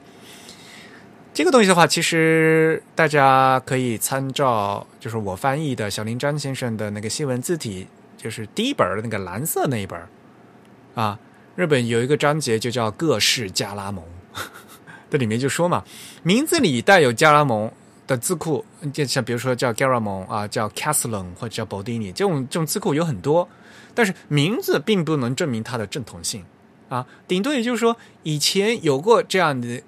这个东西的话，其实大家可以参照，就是我翻译的小林章先生的那个新闻字体，就是第一本的那个蓝色那一本啊。日本有一个章节就叫“各式加拉蒙”，这里面就说嘛，名字里带有加拉蒙的字库，就像比如说叫 Garamond 啊，叫 Castellan 或者叫 Bodini 这种这种字库有很多，但是名字并不能证明它的正统性啊，顶多也就是说以前有过这样的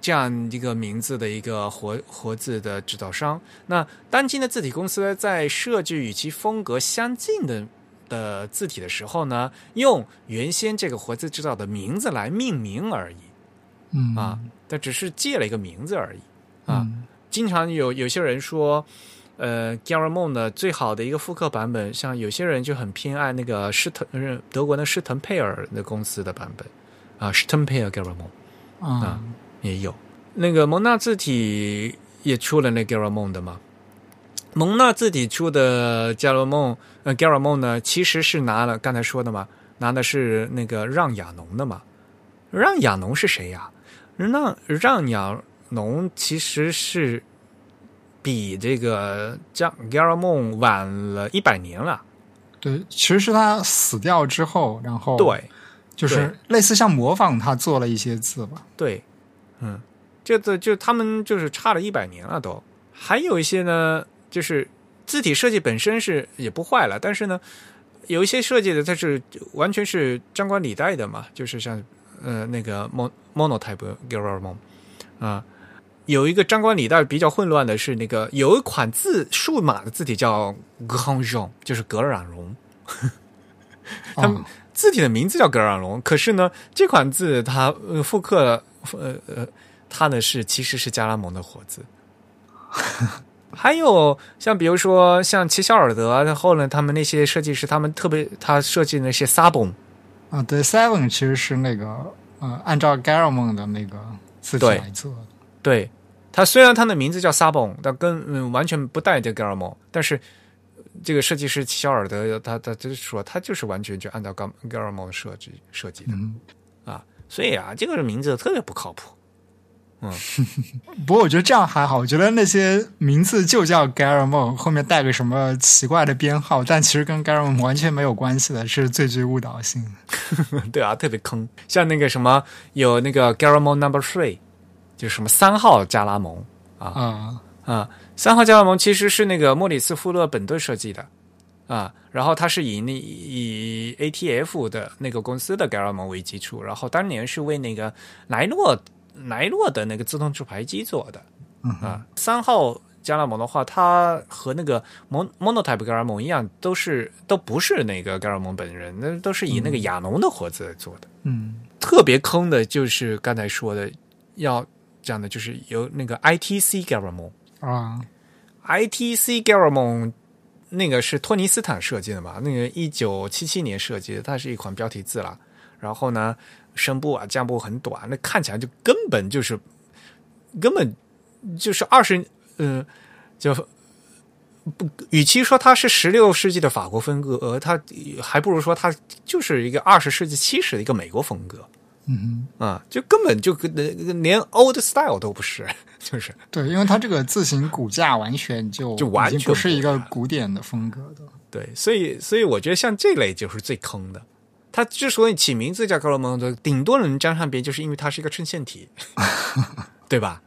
这样一个名字的一个活活字的制造商，那当今的字体公司在设计与其风格相近的。的字体的时候呢，用原先这个活字制造的名字来命名而已嗯啊，它只是借了一个名字而已啊。嗯经常有有些人说，呃 g a r a m o n 的最好的一个复刻版本，像有些人就很偏爱那个施腾呃德国的施腾佩尔的公司的版本啊，施腾佩尔 g a r a m o n 啊也有。那个蒙纳字体也出了那 g a r a m o n 的嘛。蒙纳字体出的 m o n 呃 g a r a m o n 呢，其实是拿了刚才说的嘛，拿的是那个让亚农的嘛。让亚农是谁呀？让让鸟农其实是比这个加 g a r a m o n 晚了一百年了。对，其实是他死掉之后，然后对，就是类似像模仿他做了一些字吧。对，嗯，这个就他们就是差了一百年了都。还有一些呢，就是字体设计本身是也不坏了，但是呢，有一些设计的它是完全是张冠李戴的嘛，就是像呃那个 mon monotype g a r a m o n 啊。有一个张冠李戴比较混乱的是，那个有一款字数码的字体叫 Grand 就是格朗荣，他们啊字体的名字叫格朗龙，可是呢，这款字它呃复刻呃呃，它呢是其实是加拉蒙的活字。还有像比如说像齐肖尔德，然后呢，他们那些设计师，他们特别他设计那些 sabon，啊，对，Seven 其实是那个呃，按照 Garamond 的那个字体来做的。对它虽然它的名字叫 sabon，但跟嗯完全不带这 g a r a m o 但是这个设计师齐肖尔德他他就是说他就是完全就按照 g a r a m o 设计设计的嗯，啊，所以啊，这个名字特别不靠谱。不过我觉得这样还好，我觉得那些名字就叫 Garamond，后面带个什么奇怪的编号，但其实跟 Garamond 完全没有关系的，是最具误导性的。对啊，特别坑。像那个什么，有那个 Garamond Number Three，就什么三号加拉蒙啊啊啊，三号加拉蒙其实是那个莫里斯富勒本顿设计的啊，然后他是以那以 ATF 的那个公司的 Garamond 为基础，然后当年是为那个莱诺莱诺的那个自动制牌机做的啊。三号加拉蒙的话，它和那个 Mon Monotype Garamond 一样，都是都不是那个 Garamond 本人，那都是以那个亚农的活字来做的。嗯特别坑的就是刚才说的，要讲的就是由那个 ITC Garamond。啊 ITC Garamond，那个是托尼斯坦设计的嘛？那个一九七七年设计的，它是一款标题字了。然后呢，声部啊、降部很短，那看起来就根本就是根本就是二十，嗯，就不，与其说它是十六世纪的法国风格，呃，它还不如说它就是一个二十世纪七十的一个美国风格。嗯啊，就根本就连 old style 都不是，就是，对，因为它这个字形骨架完全就就完全不是一个古典的风格的。对，所以所以我觉得像这类就是最坑的。它之所以起名字叫高罗蒙的，顶多能沾上边，就是因为它是一个衬线体，对吧？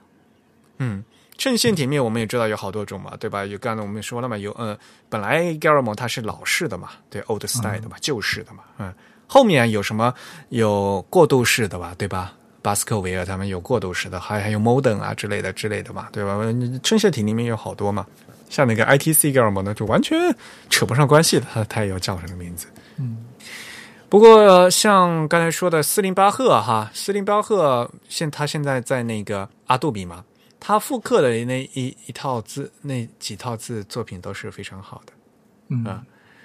嗯，衬线体面我们也知道有好多种嘛，对吧？有刚才我们说了嘛，有呃，本来 Garamond 它是老式的嘛，对，old style 的嘛，旧式的嘛，嗯，后面有什么有过渡式的吧，对吧？巴斯克维尔他们有过渡式的，还还有 modern 啊之类的之类的嘛，对吧？衬线体里面有好多嘛，像那个 ITC Garamond 呢，就完全扯不上关系的，它它也要叫这个名字。嗯，不过像刚才说的斯林巴赫哈，斯林巴赫现他现在在那个阿杜比嘛，他复刻的那一一套字那几套字作品都是非常好的。嗯。啊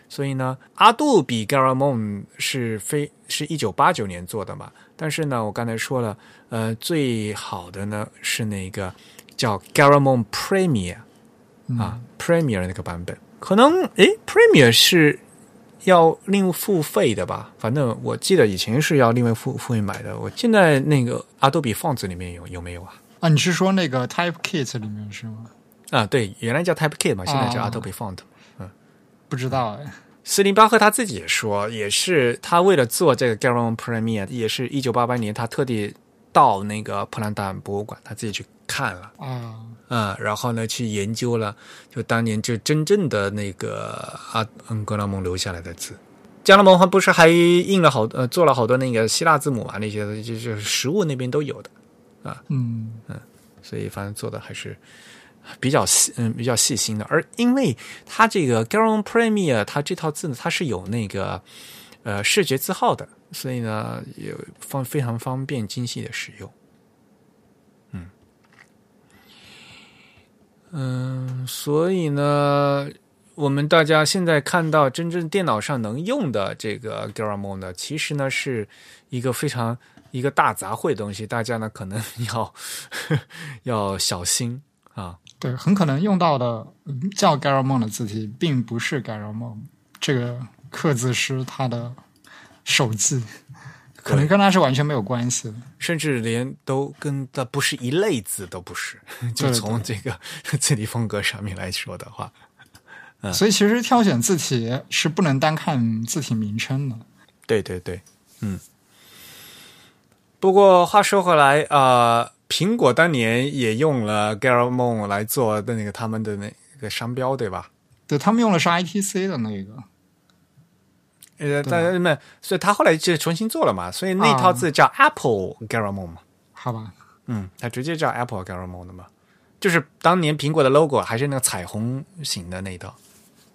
所以呢，阿杜比 Garamond 是非是一九八九年做的嘛，但是呢，我刚才说了，呃，最好的呢是那个叫 Garamond Premier 啊、p r e m i e r 那个版本，可能诶 Premier 是要另付费的吧？反正我记得以前是要另外付付费买的。我现在那个 Adobe Fonts 里面有有没有啊？啊，你是说那个 Type Kit 里面是吗？啊，对，原来叫 TypeKit 嘛，现在叫啊 Adobe Font。嗯不知道哎。斯林巴赫他自己也说，也是他为了做这个 Garon Premier，也是一九八八年他特地到那个普兰达姆博物馆，他自己去看了，啊，嗯，然后呢去研究了，就当年就真正的那个阿嗯格拉蒙留下来的字。加拉蒙还不是还印了好呃做了好多那个希腊字母啊，那些就就是实物那边都有的啊，嗯所以反正做的还是比较细，嗯，比较细心的。而因为它这个 Garon Premier，它这套字呢，它是有那个呃视觉字号的，所以呢也方非常方便精细的使用。嗯，所以呢，我们大家现在看到真正电脑上能用的这个 Garamond 呢，其实呢是一个非常一个大杂烩东西，大家呢可能 要要小心啊。对，很可能用到的叫 Garamond 的字体，并不是 Garamond 这个刻字师他的手记，可能跟他是完全没有关系的。甚至连都跟的不是一类字都不是，就从这个 字体风格上面来说的话，嗯所以其实挑选字体是不能单看字体名称的。对对对，嗯。不过话说回来，呃，苹果当年也用了 Garamond 来做的那个他们的那个商标，对吧？对他们用的是 ITC 的那个，呃，但们所以他后来就重新做了嘛，所以那套字叫 Apple Garamond 嘛，好吧？嗯，他直接叫 Apple Garamond 的嘛，就是当年苹果的 logo 还是那个彩虹型的那一套。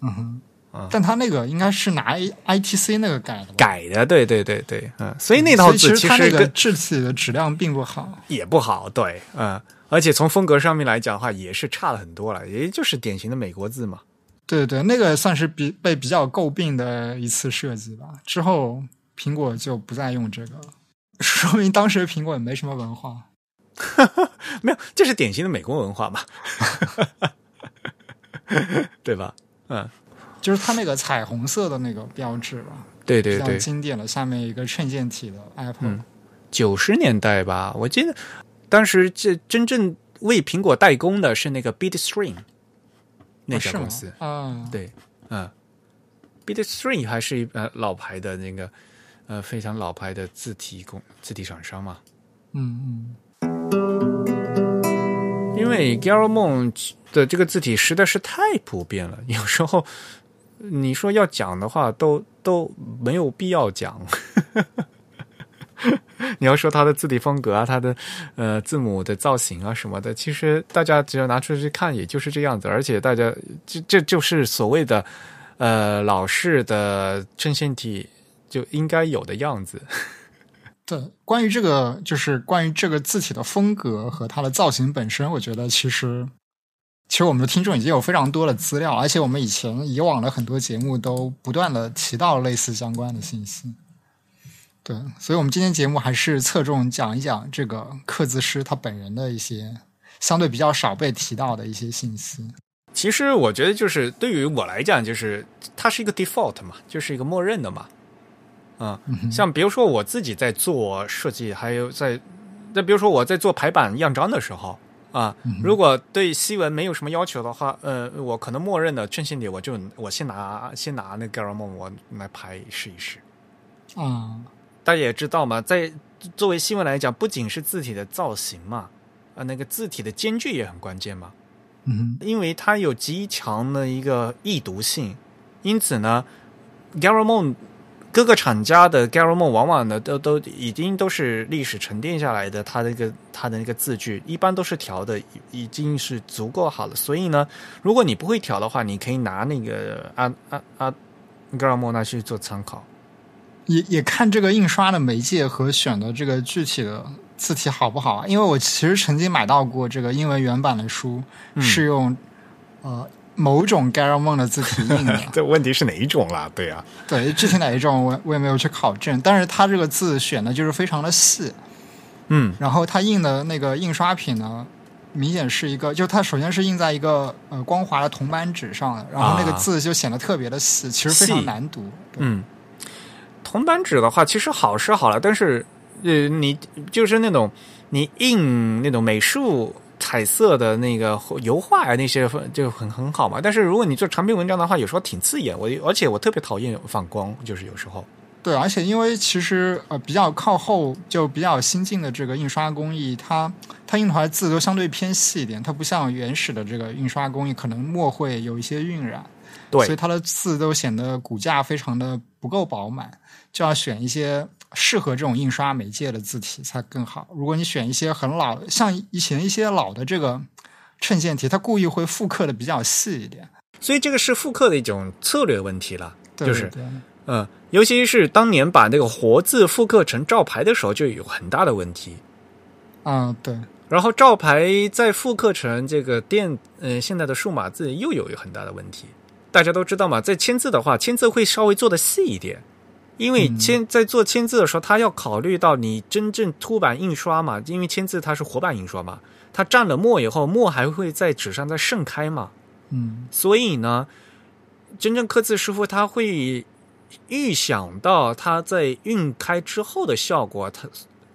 嗯哼，但他那个应该是拿 ITC 那个改的，改的，对对对对，嗯，所以那套字其实它那个其实跟字体的质量并不好。也不好，对，嗯，而且从风格上面来讲的话，也是差了很多了，也就是典型的美国字嘛。对对，那个算是比被比较诟病的一次设计吧。之后苹果就不再用这个了，说明当时苹果也没什么文化。没有，这是典型的美国文化嘛，对吧？嗯，就是它那个彩虹色的那个标志吧，对对对，经典的，下面一个衬线体的 Apple，、嗯九十年代吧，我记得当时这真正为苹果代工的是那个 Bitstream 那家公司，啊，对，嗯，Bitstream 还是一呃老牌的那个呃非常老牌的字体工字体厂商嘛。嗯嗯，因为 Garamond 的这个字体实在是太普遍了，有时候你说要讲的话，都都没有必要讲。你要说它的字体风格啊，它的呃字母的造型啊什么的，其实大家只要拿出去看，也就是这样子。而且大家这这就是所谓的呃老式的衬线体就应该有的样子。对，关于这个就是关于这个字体的风格和它的造型本身，我觉得其实其实我们的听众已经有非常多的资料，而且我们以前以往的很多节目都不断的提到类似相关的信息。对，所以我们今天节目还是侧重讲一讲这个刻字师他本人的一些相对比较少被提到的一些信息。其实我觉得，就是对于我来讲，就是它是一个 default 嘛，就是一个默认的嘛。嗯、像比如说我自己在做设计，还有在，再比如说我在做排版样章的时候啊，如果对西文没有什么要求的话，呃，我可能默认的衬线体，我就我先拿先拿那 Garamond 我来排试一试。啊，大家也知道嘛，在作为新闻来讲，不仅是字体的造型嘛，啊，那个字体的间距也很关键嘛。嗯因为它有极强的一个易读性，因此呢，Garamond 各个厂家的 Garamond 往往呢都都已经都是历史沉淀下来的，它的一个它的那个字距一般都是调的已已经是足够好了。所以呢，如果你不会调的话，你可以拿那个阿阿阿 Garamond 拿去做参考。也也看这个印刷的媒介和选的这个具体的字体好不好啊？因为我其实曾经买到过这个英文原版的书，嗯是用呃某种 Garamond 的字体印的。这问题是哪一种啦？对啊，对，具体哪一种我我也没有去考证，但是它这个字选的就是非常的细，嗯然后它印的那个印刷品呢，明显是一个，就它首先是印在一个呃光滑的铜板纸上的，然后那个啊字就显得特别的细，其实非常难读。嗯，铜板纸的话，其实好是好了，但是呃，你就是那种你印那种美术彩色的那个油画啊，那些就很很好嘛。但是如果你做长篇文章的话，有时候挺刺眼。我而且我特别讨厌反光，就是有时候。对，而且因为其实呃比较靠后就比较新进的这个印刷工艺，它它印出来的字都相对偏细一点，它不像原始的这个印刷工艺，可能墨会有一些晕染，所以，它的字都显得骨架非常的不够饱满，就要选一些适合这种印刷媒介的字体才更好。如果你选一些很老，像以前一些老的这个衬线体，它故意会复刻的比较细一点，所以这个是复刻的一种策略问题了。对就是对嗯，尤其是当年把那个活字复刻成照牌的时候，就有很大的问题。啊、对。然后照牌再复刻成这个电，呃，现在的数码字又有很大的问题。大家都知道嘛，在签字的话，签字会稍微做的细一点，因为签在做签字的时候，他要考虑到你真正凸版印刷嘛，因为签字它是活版印刷嘛，它蘸了墨以后，墨还会在纸上再盛开嘛，嗯。所以呢，真正刻字师傅他会预想到他在晕开之后的效果，他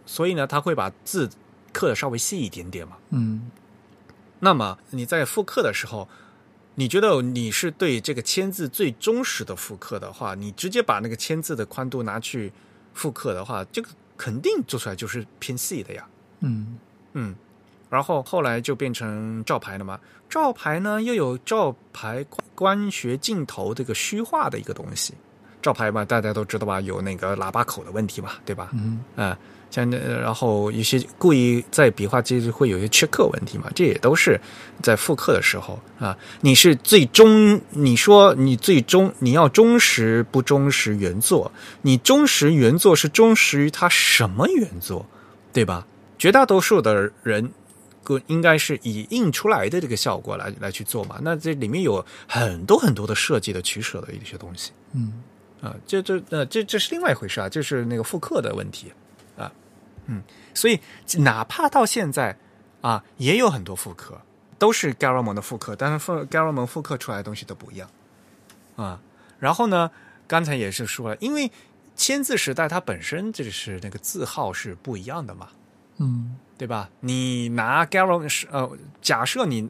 所以呢，他会把字刻的稍微细一点点嘛。嗯。那么你在复刻的时候，你觉得你是对这个签字最忠实的复刻的话，你直接把那个签字的宽度拿去复刻的话，这个肯定做出来就是偏细的呀。嗯嗯，然后后来就变成照牌了嘛。照牌呢又有照牌光学镜头这个虚化的一个东西。照牌嘛，大家都知道吧，有那个喇叭口的问题嘛，对吧？嗯啊、像然后有些故意在笔画机会有一些缺刻问题嘛，这也都是在复刻的时候啊，你是最忠，你说你最忠，你要忠实不忠实原作？你忠实原作是忠实于它什么原作，对吧？绝大多数的人。个应该是以印出来的这个效果来来去做嘛，那这里面有很多很多的设计的取舍的一些东西。嗯啊，这这呃这这是另外一回事啊，这是那个复刻的问题，嗯，所以哪怕到现在啊，也有很多复刻，都是 Garamond 的复刻，但是复 Garamond 复刻出来的东西都不一样啊。然后呢，刚才也是说了，因为签字时代它本身就是那个字号是不一样的嘛，嗯对吧？你拿 Garamond 是呃，假设你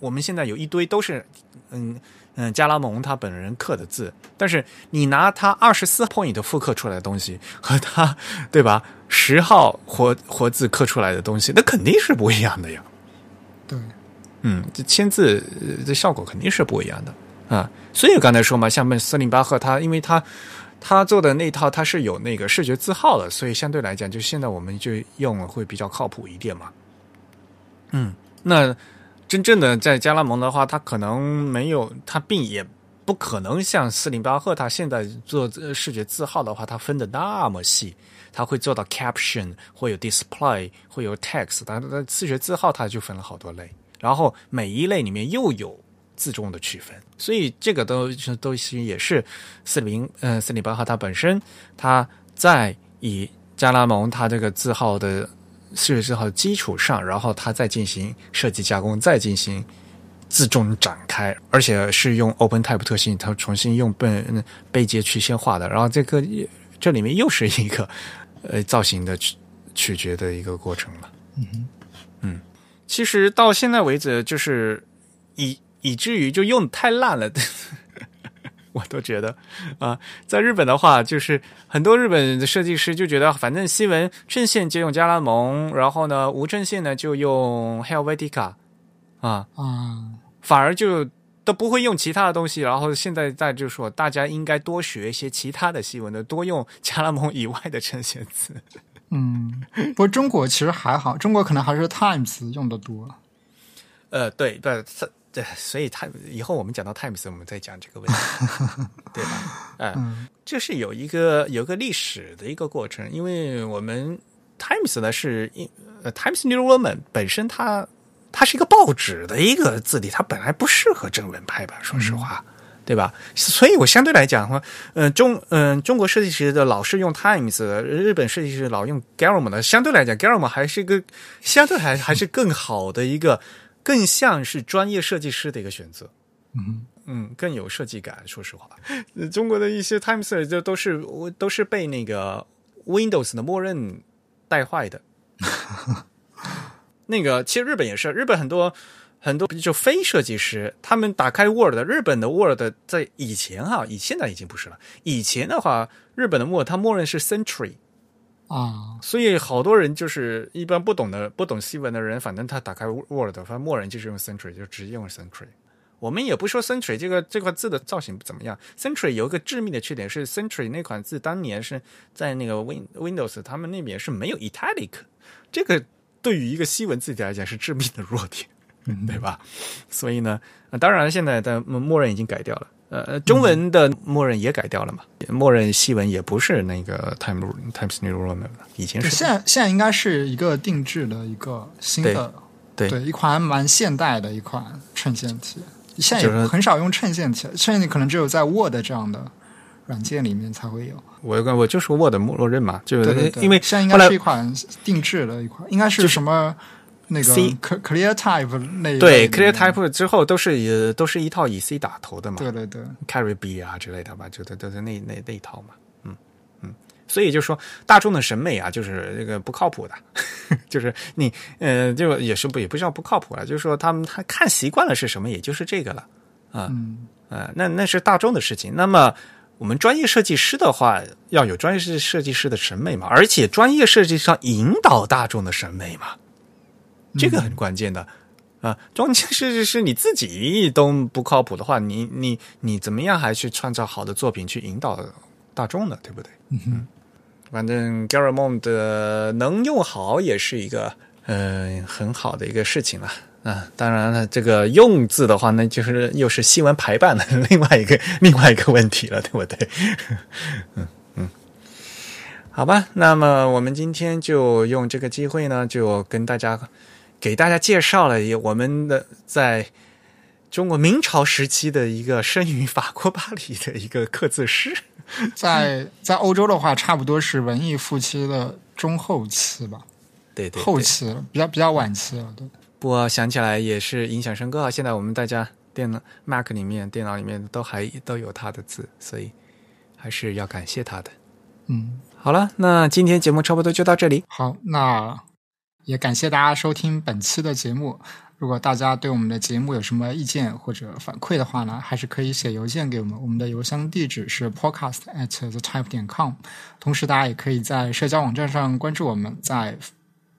我们现在有一堆都是嗯嗯加拉蒙他本人刻的字，但是你拿他二十四 point 复刻出来的东西和他对吧十号活活字刻出来的东西，那肯定是不一样的呀。对嗯，这签字呃这效果肯定是不一样的啊。所以刚才说嘛，像斯林巴赫他，因为他他做的那套他是有那个视觉字号的，所以相对来讲，就现在我们就用了会比较靠谱一点嘛。嗯，那真正的在加拉蒙的话，他可能没有，他并也不可能像斯林巴赫他现在做视觉字号的话，他分的那么细。他会做到 caption，会有 display，会有 text，但他视觉字号它就分了好多类。然后每一类里面又有字重的区分，所以这个都都是也是四零呃四零八号它本身它在以加拉蒙它这个字号的四十字号基础上，然后它再进行设计加工，再进行自重展开，而且是用 Open Type 特性，它重新用背背节曲线画的，然后这个这里面又是一个呃造型的取取决的一个过程了。嗯嗯，其实到现在为止，就是以以至于就用太烂了，我都觉得啊，在日本的话，就是很多日本的设计师就觉得，反正西文正线就用加拉蒙，然后呢无正线呢就用 Helvetica 啊，啊，反而就都不会用其他的东西。然后现在在就说，大家应该多学一些其他的西文的，多用加拉蒙以外的衬线词。嗯，不过中国其实还好，中国可能还是 Times 用的多。呃，对，对，对，所以他以后我们讲到 Times，我们再讲这个问题，对吧？哎、嗯这是有一个有一个历史的一个过程，因为我们 Times 呢是 Times New Roman 本身它它是一个报纸的一个字体，它本来不适合正文排版，说实话。对吧？所以我相对来讲的话，嗯、中嗯、中国设计师的老是用 Times，日本设计师老用 Garam 的，相对来讲 Garam 还是一个相对还还是更好的一个，更像是专业设计师的一个选择。嗯嗯，更有设计感。说实话，呃中国的一些 Times 就都是都是被那个 Windows 的默认带坏的。那个其实日本也是，日本很多很多就非设计师，他们打开 Word，日本的 Word 在以前哈，以现在已经不是了。以前的话，日本的 Word 它默认是 Century，啊，所以好多人就是一般不懂的、不懂西文的人，反正他打开 Word，反正默认就是用 Century，就直接用 Century。我们也不说 Century 这个这块字的造型怎么样，Century 有一个致命的缺点是 Century 那款字当年是在那个 Win Windows 他们那边是没有 Italic，这个对于一个西文字体来讲是致命的弱点，对吧？所以呢，呃当然现在的默认已经改掉了。呃，中文的默认也改掉了嘛，默认西文也不是那个 Time Times New Roman 了，以前是现在现在应该是一个定制的一个新的，对一款蛮现代的一款衬线体。现在就是也很少用衬线体，衬线体可能只有在 Word 这样的软件里面才会有。我我就是 Word 默认嘛，就对对对，因为现在应该是一款定制的一款，应该是什么那个 C Cl- Clear Type 那一对 Clear Type 之后都是以都是一套以 C 打头的嘛对对对，，Caribbean 啊之类的吧，就都都是那那那一套嘛，嗯嗯，所以就说大众的审美啊，就是这个不靠谱的，就是你呃，就也是不也不叫不靠谱了，就是说他们他看习惯了是什么，也就是这个了。嗯呃，那那是大众的事情。那么我们专业设计师的话，要有专业设设计师的审美嘛，而且专业设计上引导大众的审美嘛，这个很关键的。啊，专业设计师你自己都不靠谱的话，你你你怎么样还去创造好的作品去引导大众呢？对不对？嗯反正 Garamond 的能用好也是一个呃很好的一个事情了。啊，当然了，这个用字的话，那就是又是新闻排版的 另外一个另外一个问题了，对不对？嗯嗯，好吧，那么我们今天就用这个机会呢，就跟大家给大家介绍了我们的在中国明朝时期的一个生于法国巴黎的一个刻字师。在在欧洲的话，差不多是文艺复兴的中后期吧，对对对后期了，比较比较晚期了，对。不过想起来也是影响深刻啊！现在我们大家电脑 Mac 里面、电脑里面都还都有他的字，所以还是要感谢他的。嗯，好了，那今天节目差不多就到这里。好，那也感谢大家收听本期的节目。如果大家对我们的节目有什么意见或者反馈的话呢，还是可以写邮件给我们，我们的邮箱地址是 podcast at the type 点 com。同时，大家也可以在社交网站上关注我们，在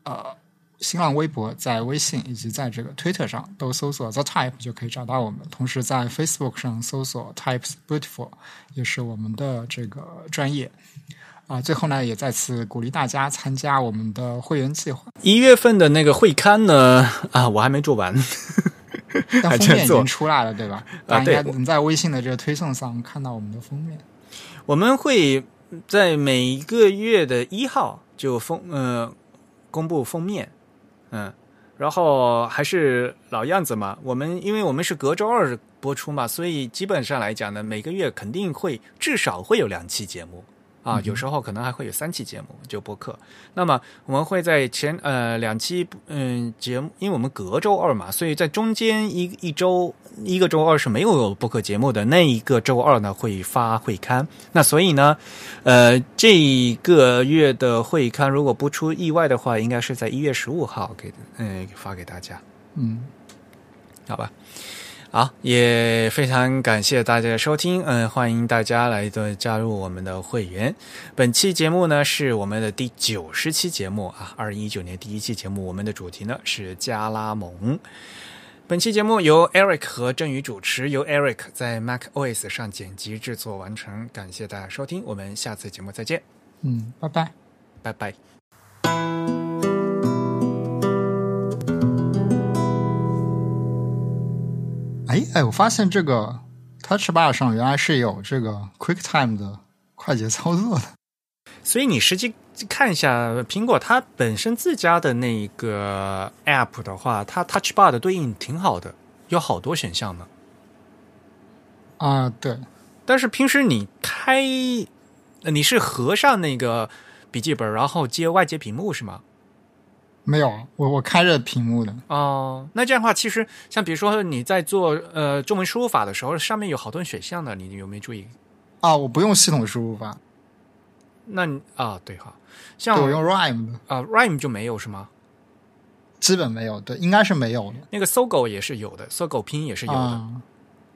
呃新浪微博、在微信以及在这个 Twitter 上都搜索 the type 就可以找到我们。同时，在 Facebook 上搜索 types beautiful 也是我们的这个专业。啊，最后呢，也再次鼓励大家参加我们的会员计划。一月份的那个会刊呢，啊，我还没做完。但封面已经出来了，对吧？大家能在微信的这个推送上看到我们的封面。我们会在每一个月的一号就封呃公布封面，嗯，然后还是老样子嘛，我们因为我们是隔周二播出嘛，所以基本上来讲呢，每个月肯定会至少会有两期节目啊，有时候可能还会有三期节目就播客。那么我们会在前呃两期嗯节目，因为我们隔周二嘛，所以在中间一一周一个周二是没有播客节目的，那一个周二呢会发会刊。那所以呢，呃，这个月的会刊如果不出意外的话，应该是在一月十五号给嗯、发给大家。嗯，好吧，好，也非常感谢大家的收听，嗯，欢迎大家来的加入我们的会员。本期节目呢是我们的第九十期节目啊，二零一九年第一期节目，我们的主题呢是加拉蒙。本期节目由 Eric 和振宇主持，由 Eric 在 Mac OS 上剪辑制作完成。感谢大家收听，我们下次节目再见，嗯，拜拜。拜拜。哎哎，我发现这个 Touch Bar 上原来是有这个 QuickTime 的快捷操作的。所以你实际看一下苹果它本身自家的那个 App 的话，它 Touch Bar 的对应挺好的，有好多选项呢。啊，对，但是平时你开，呃你是合上那个笔记本，然后接外接屏幕是吗？没有，我我开着屏幕的。哦，那这样的话，其实像比如说你在做呃中文输入法的时候，上面有好多选项的，你有没有注意？啊，我不用系统输入法，那你啊，对哈，像我用 Rhyme 的，啊 Rhyme 就没有是吗？基本没有，对，应该是没有的。那个搜狗也是有的，搜狗拼音也是有的，啊，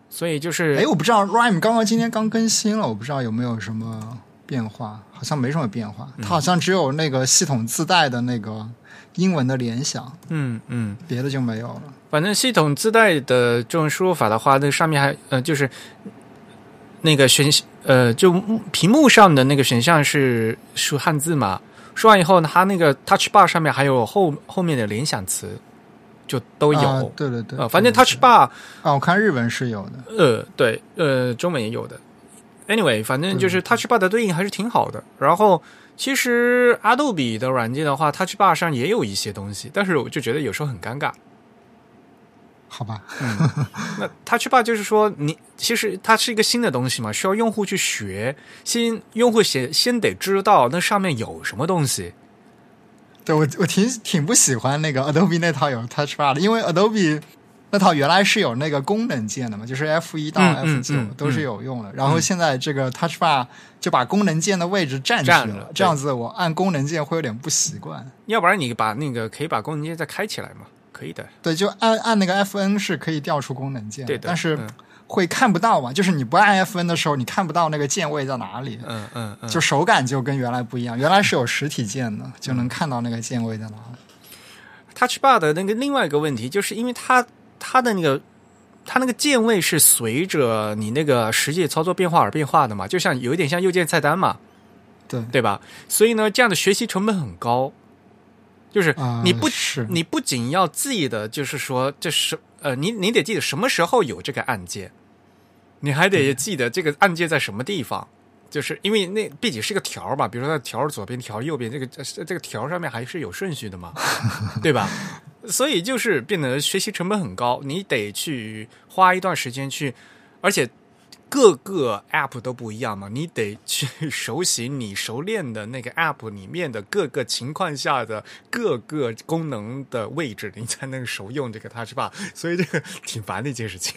所以就是哎，我不知道 Rhyme 刚刚今天刚更新了，我不知道有没有什么变化，好像没什么变化。它好像只有那个系统自带的那个英文的联想，嗯嗯。别的就没有了。反正系统自带的这种输入法的话，那上面还呃就是那个选呃就屏幕上的那个选项是输汉字嘛，说完以后呢，它那个 Touch Bar 上面还有后后面的联想词，就都有。啊对对对，呃，反正 Touch Bar 啊，我看日文是有的。呃对呃中文也有的。Anyway，反正就是 Touch Bar 的对应还是挺好的。然后其实 Adobe 的软件的话，Touch Bar 上也有一些东西，但是我就觉得有时候很尴尬。好吧，那 Touch Bar 就是说你，其实它是一个新的东西嘛，需要用户去学，先用户先先得知道那上面有什么东西。对我我挺挺不喜欢那个 Adobe 那套有 Touch Bar 的，因为 Adobe 那套原来是有那个功能键的嘛，就是 F 一到嗯 F 九都是有用的。然后现在这个 Touch Bar 就把功能键的位置占去占了这样子我按功能键会有点不习惯。要不然你把那个可以把功能键再开起来嘛，可以的。对，就按按那个 FN 是可以调出功能键，对的但是嗯会看不到嘛，就是你不按 FN 的时候，你看不到那个键位在哪里。嗯嗯嗯，就手感就跟原来不一样，原来是有实体键的，就能看到那个键位在哪里。Touch Bar 的那个另外一个问题，就是因为它它的那个它那个键位是随着你那个实际操作变化而变化的嘛，就像有一点像右键菜单嘛，对，对吧？所以呢，这样的学习成本很高，就是啊你不、是你不仅要记得，就是说这是呃，你你得记得什么时候有这个按键，你还得记得这个按键在什么地方。就是因为那毕竟是个条儿嘛，比如说它条儿左边条右边，这个这这个条上面还是有顺序的嘛，对吧？所以就是变得学习成本很高，你得去花一段时间去，而且各个 app 都不一样嘛，你得去 熟悉你熟练的那个 app 里面的各个情况下的各个功能的位置，你才能熟用这个 Touch Bar，所以这个 挺烦的一件事情。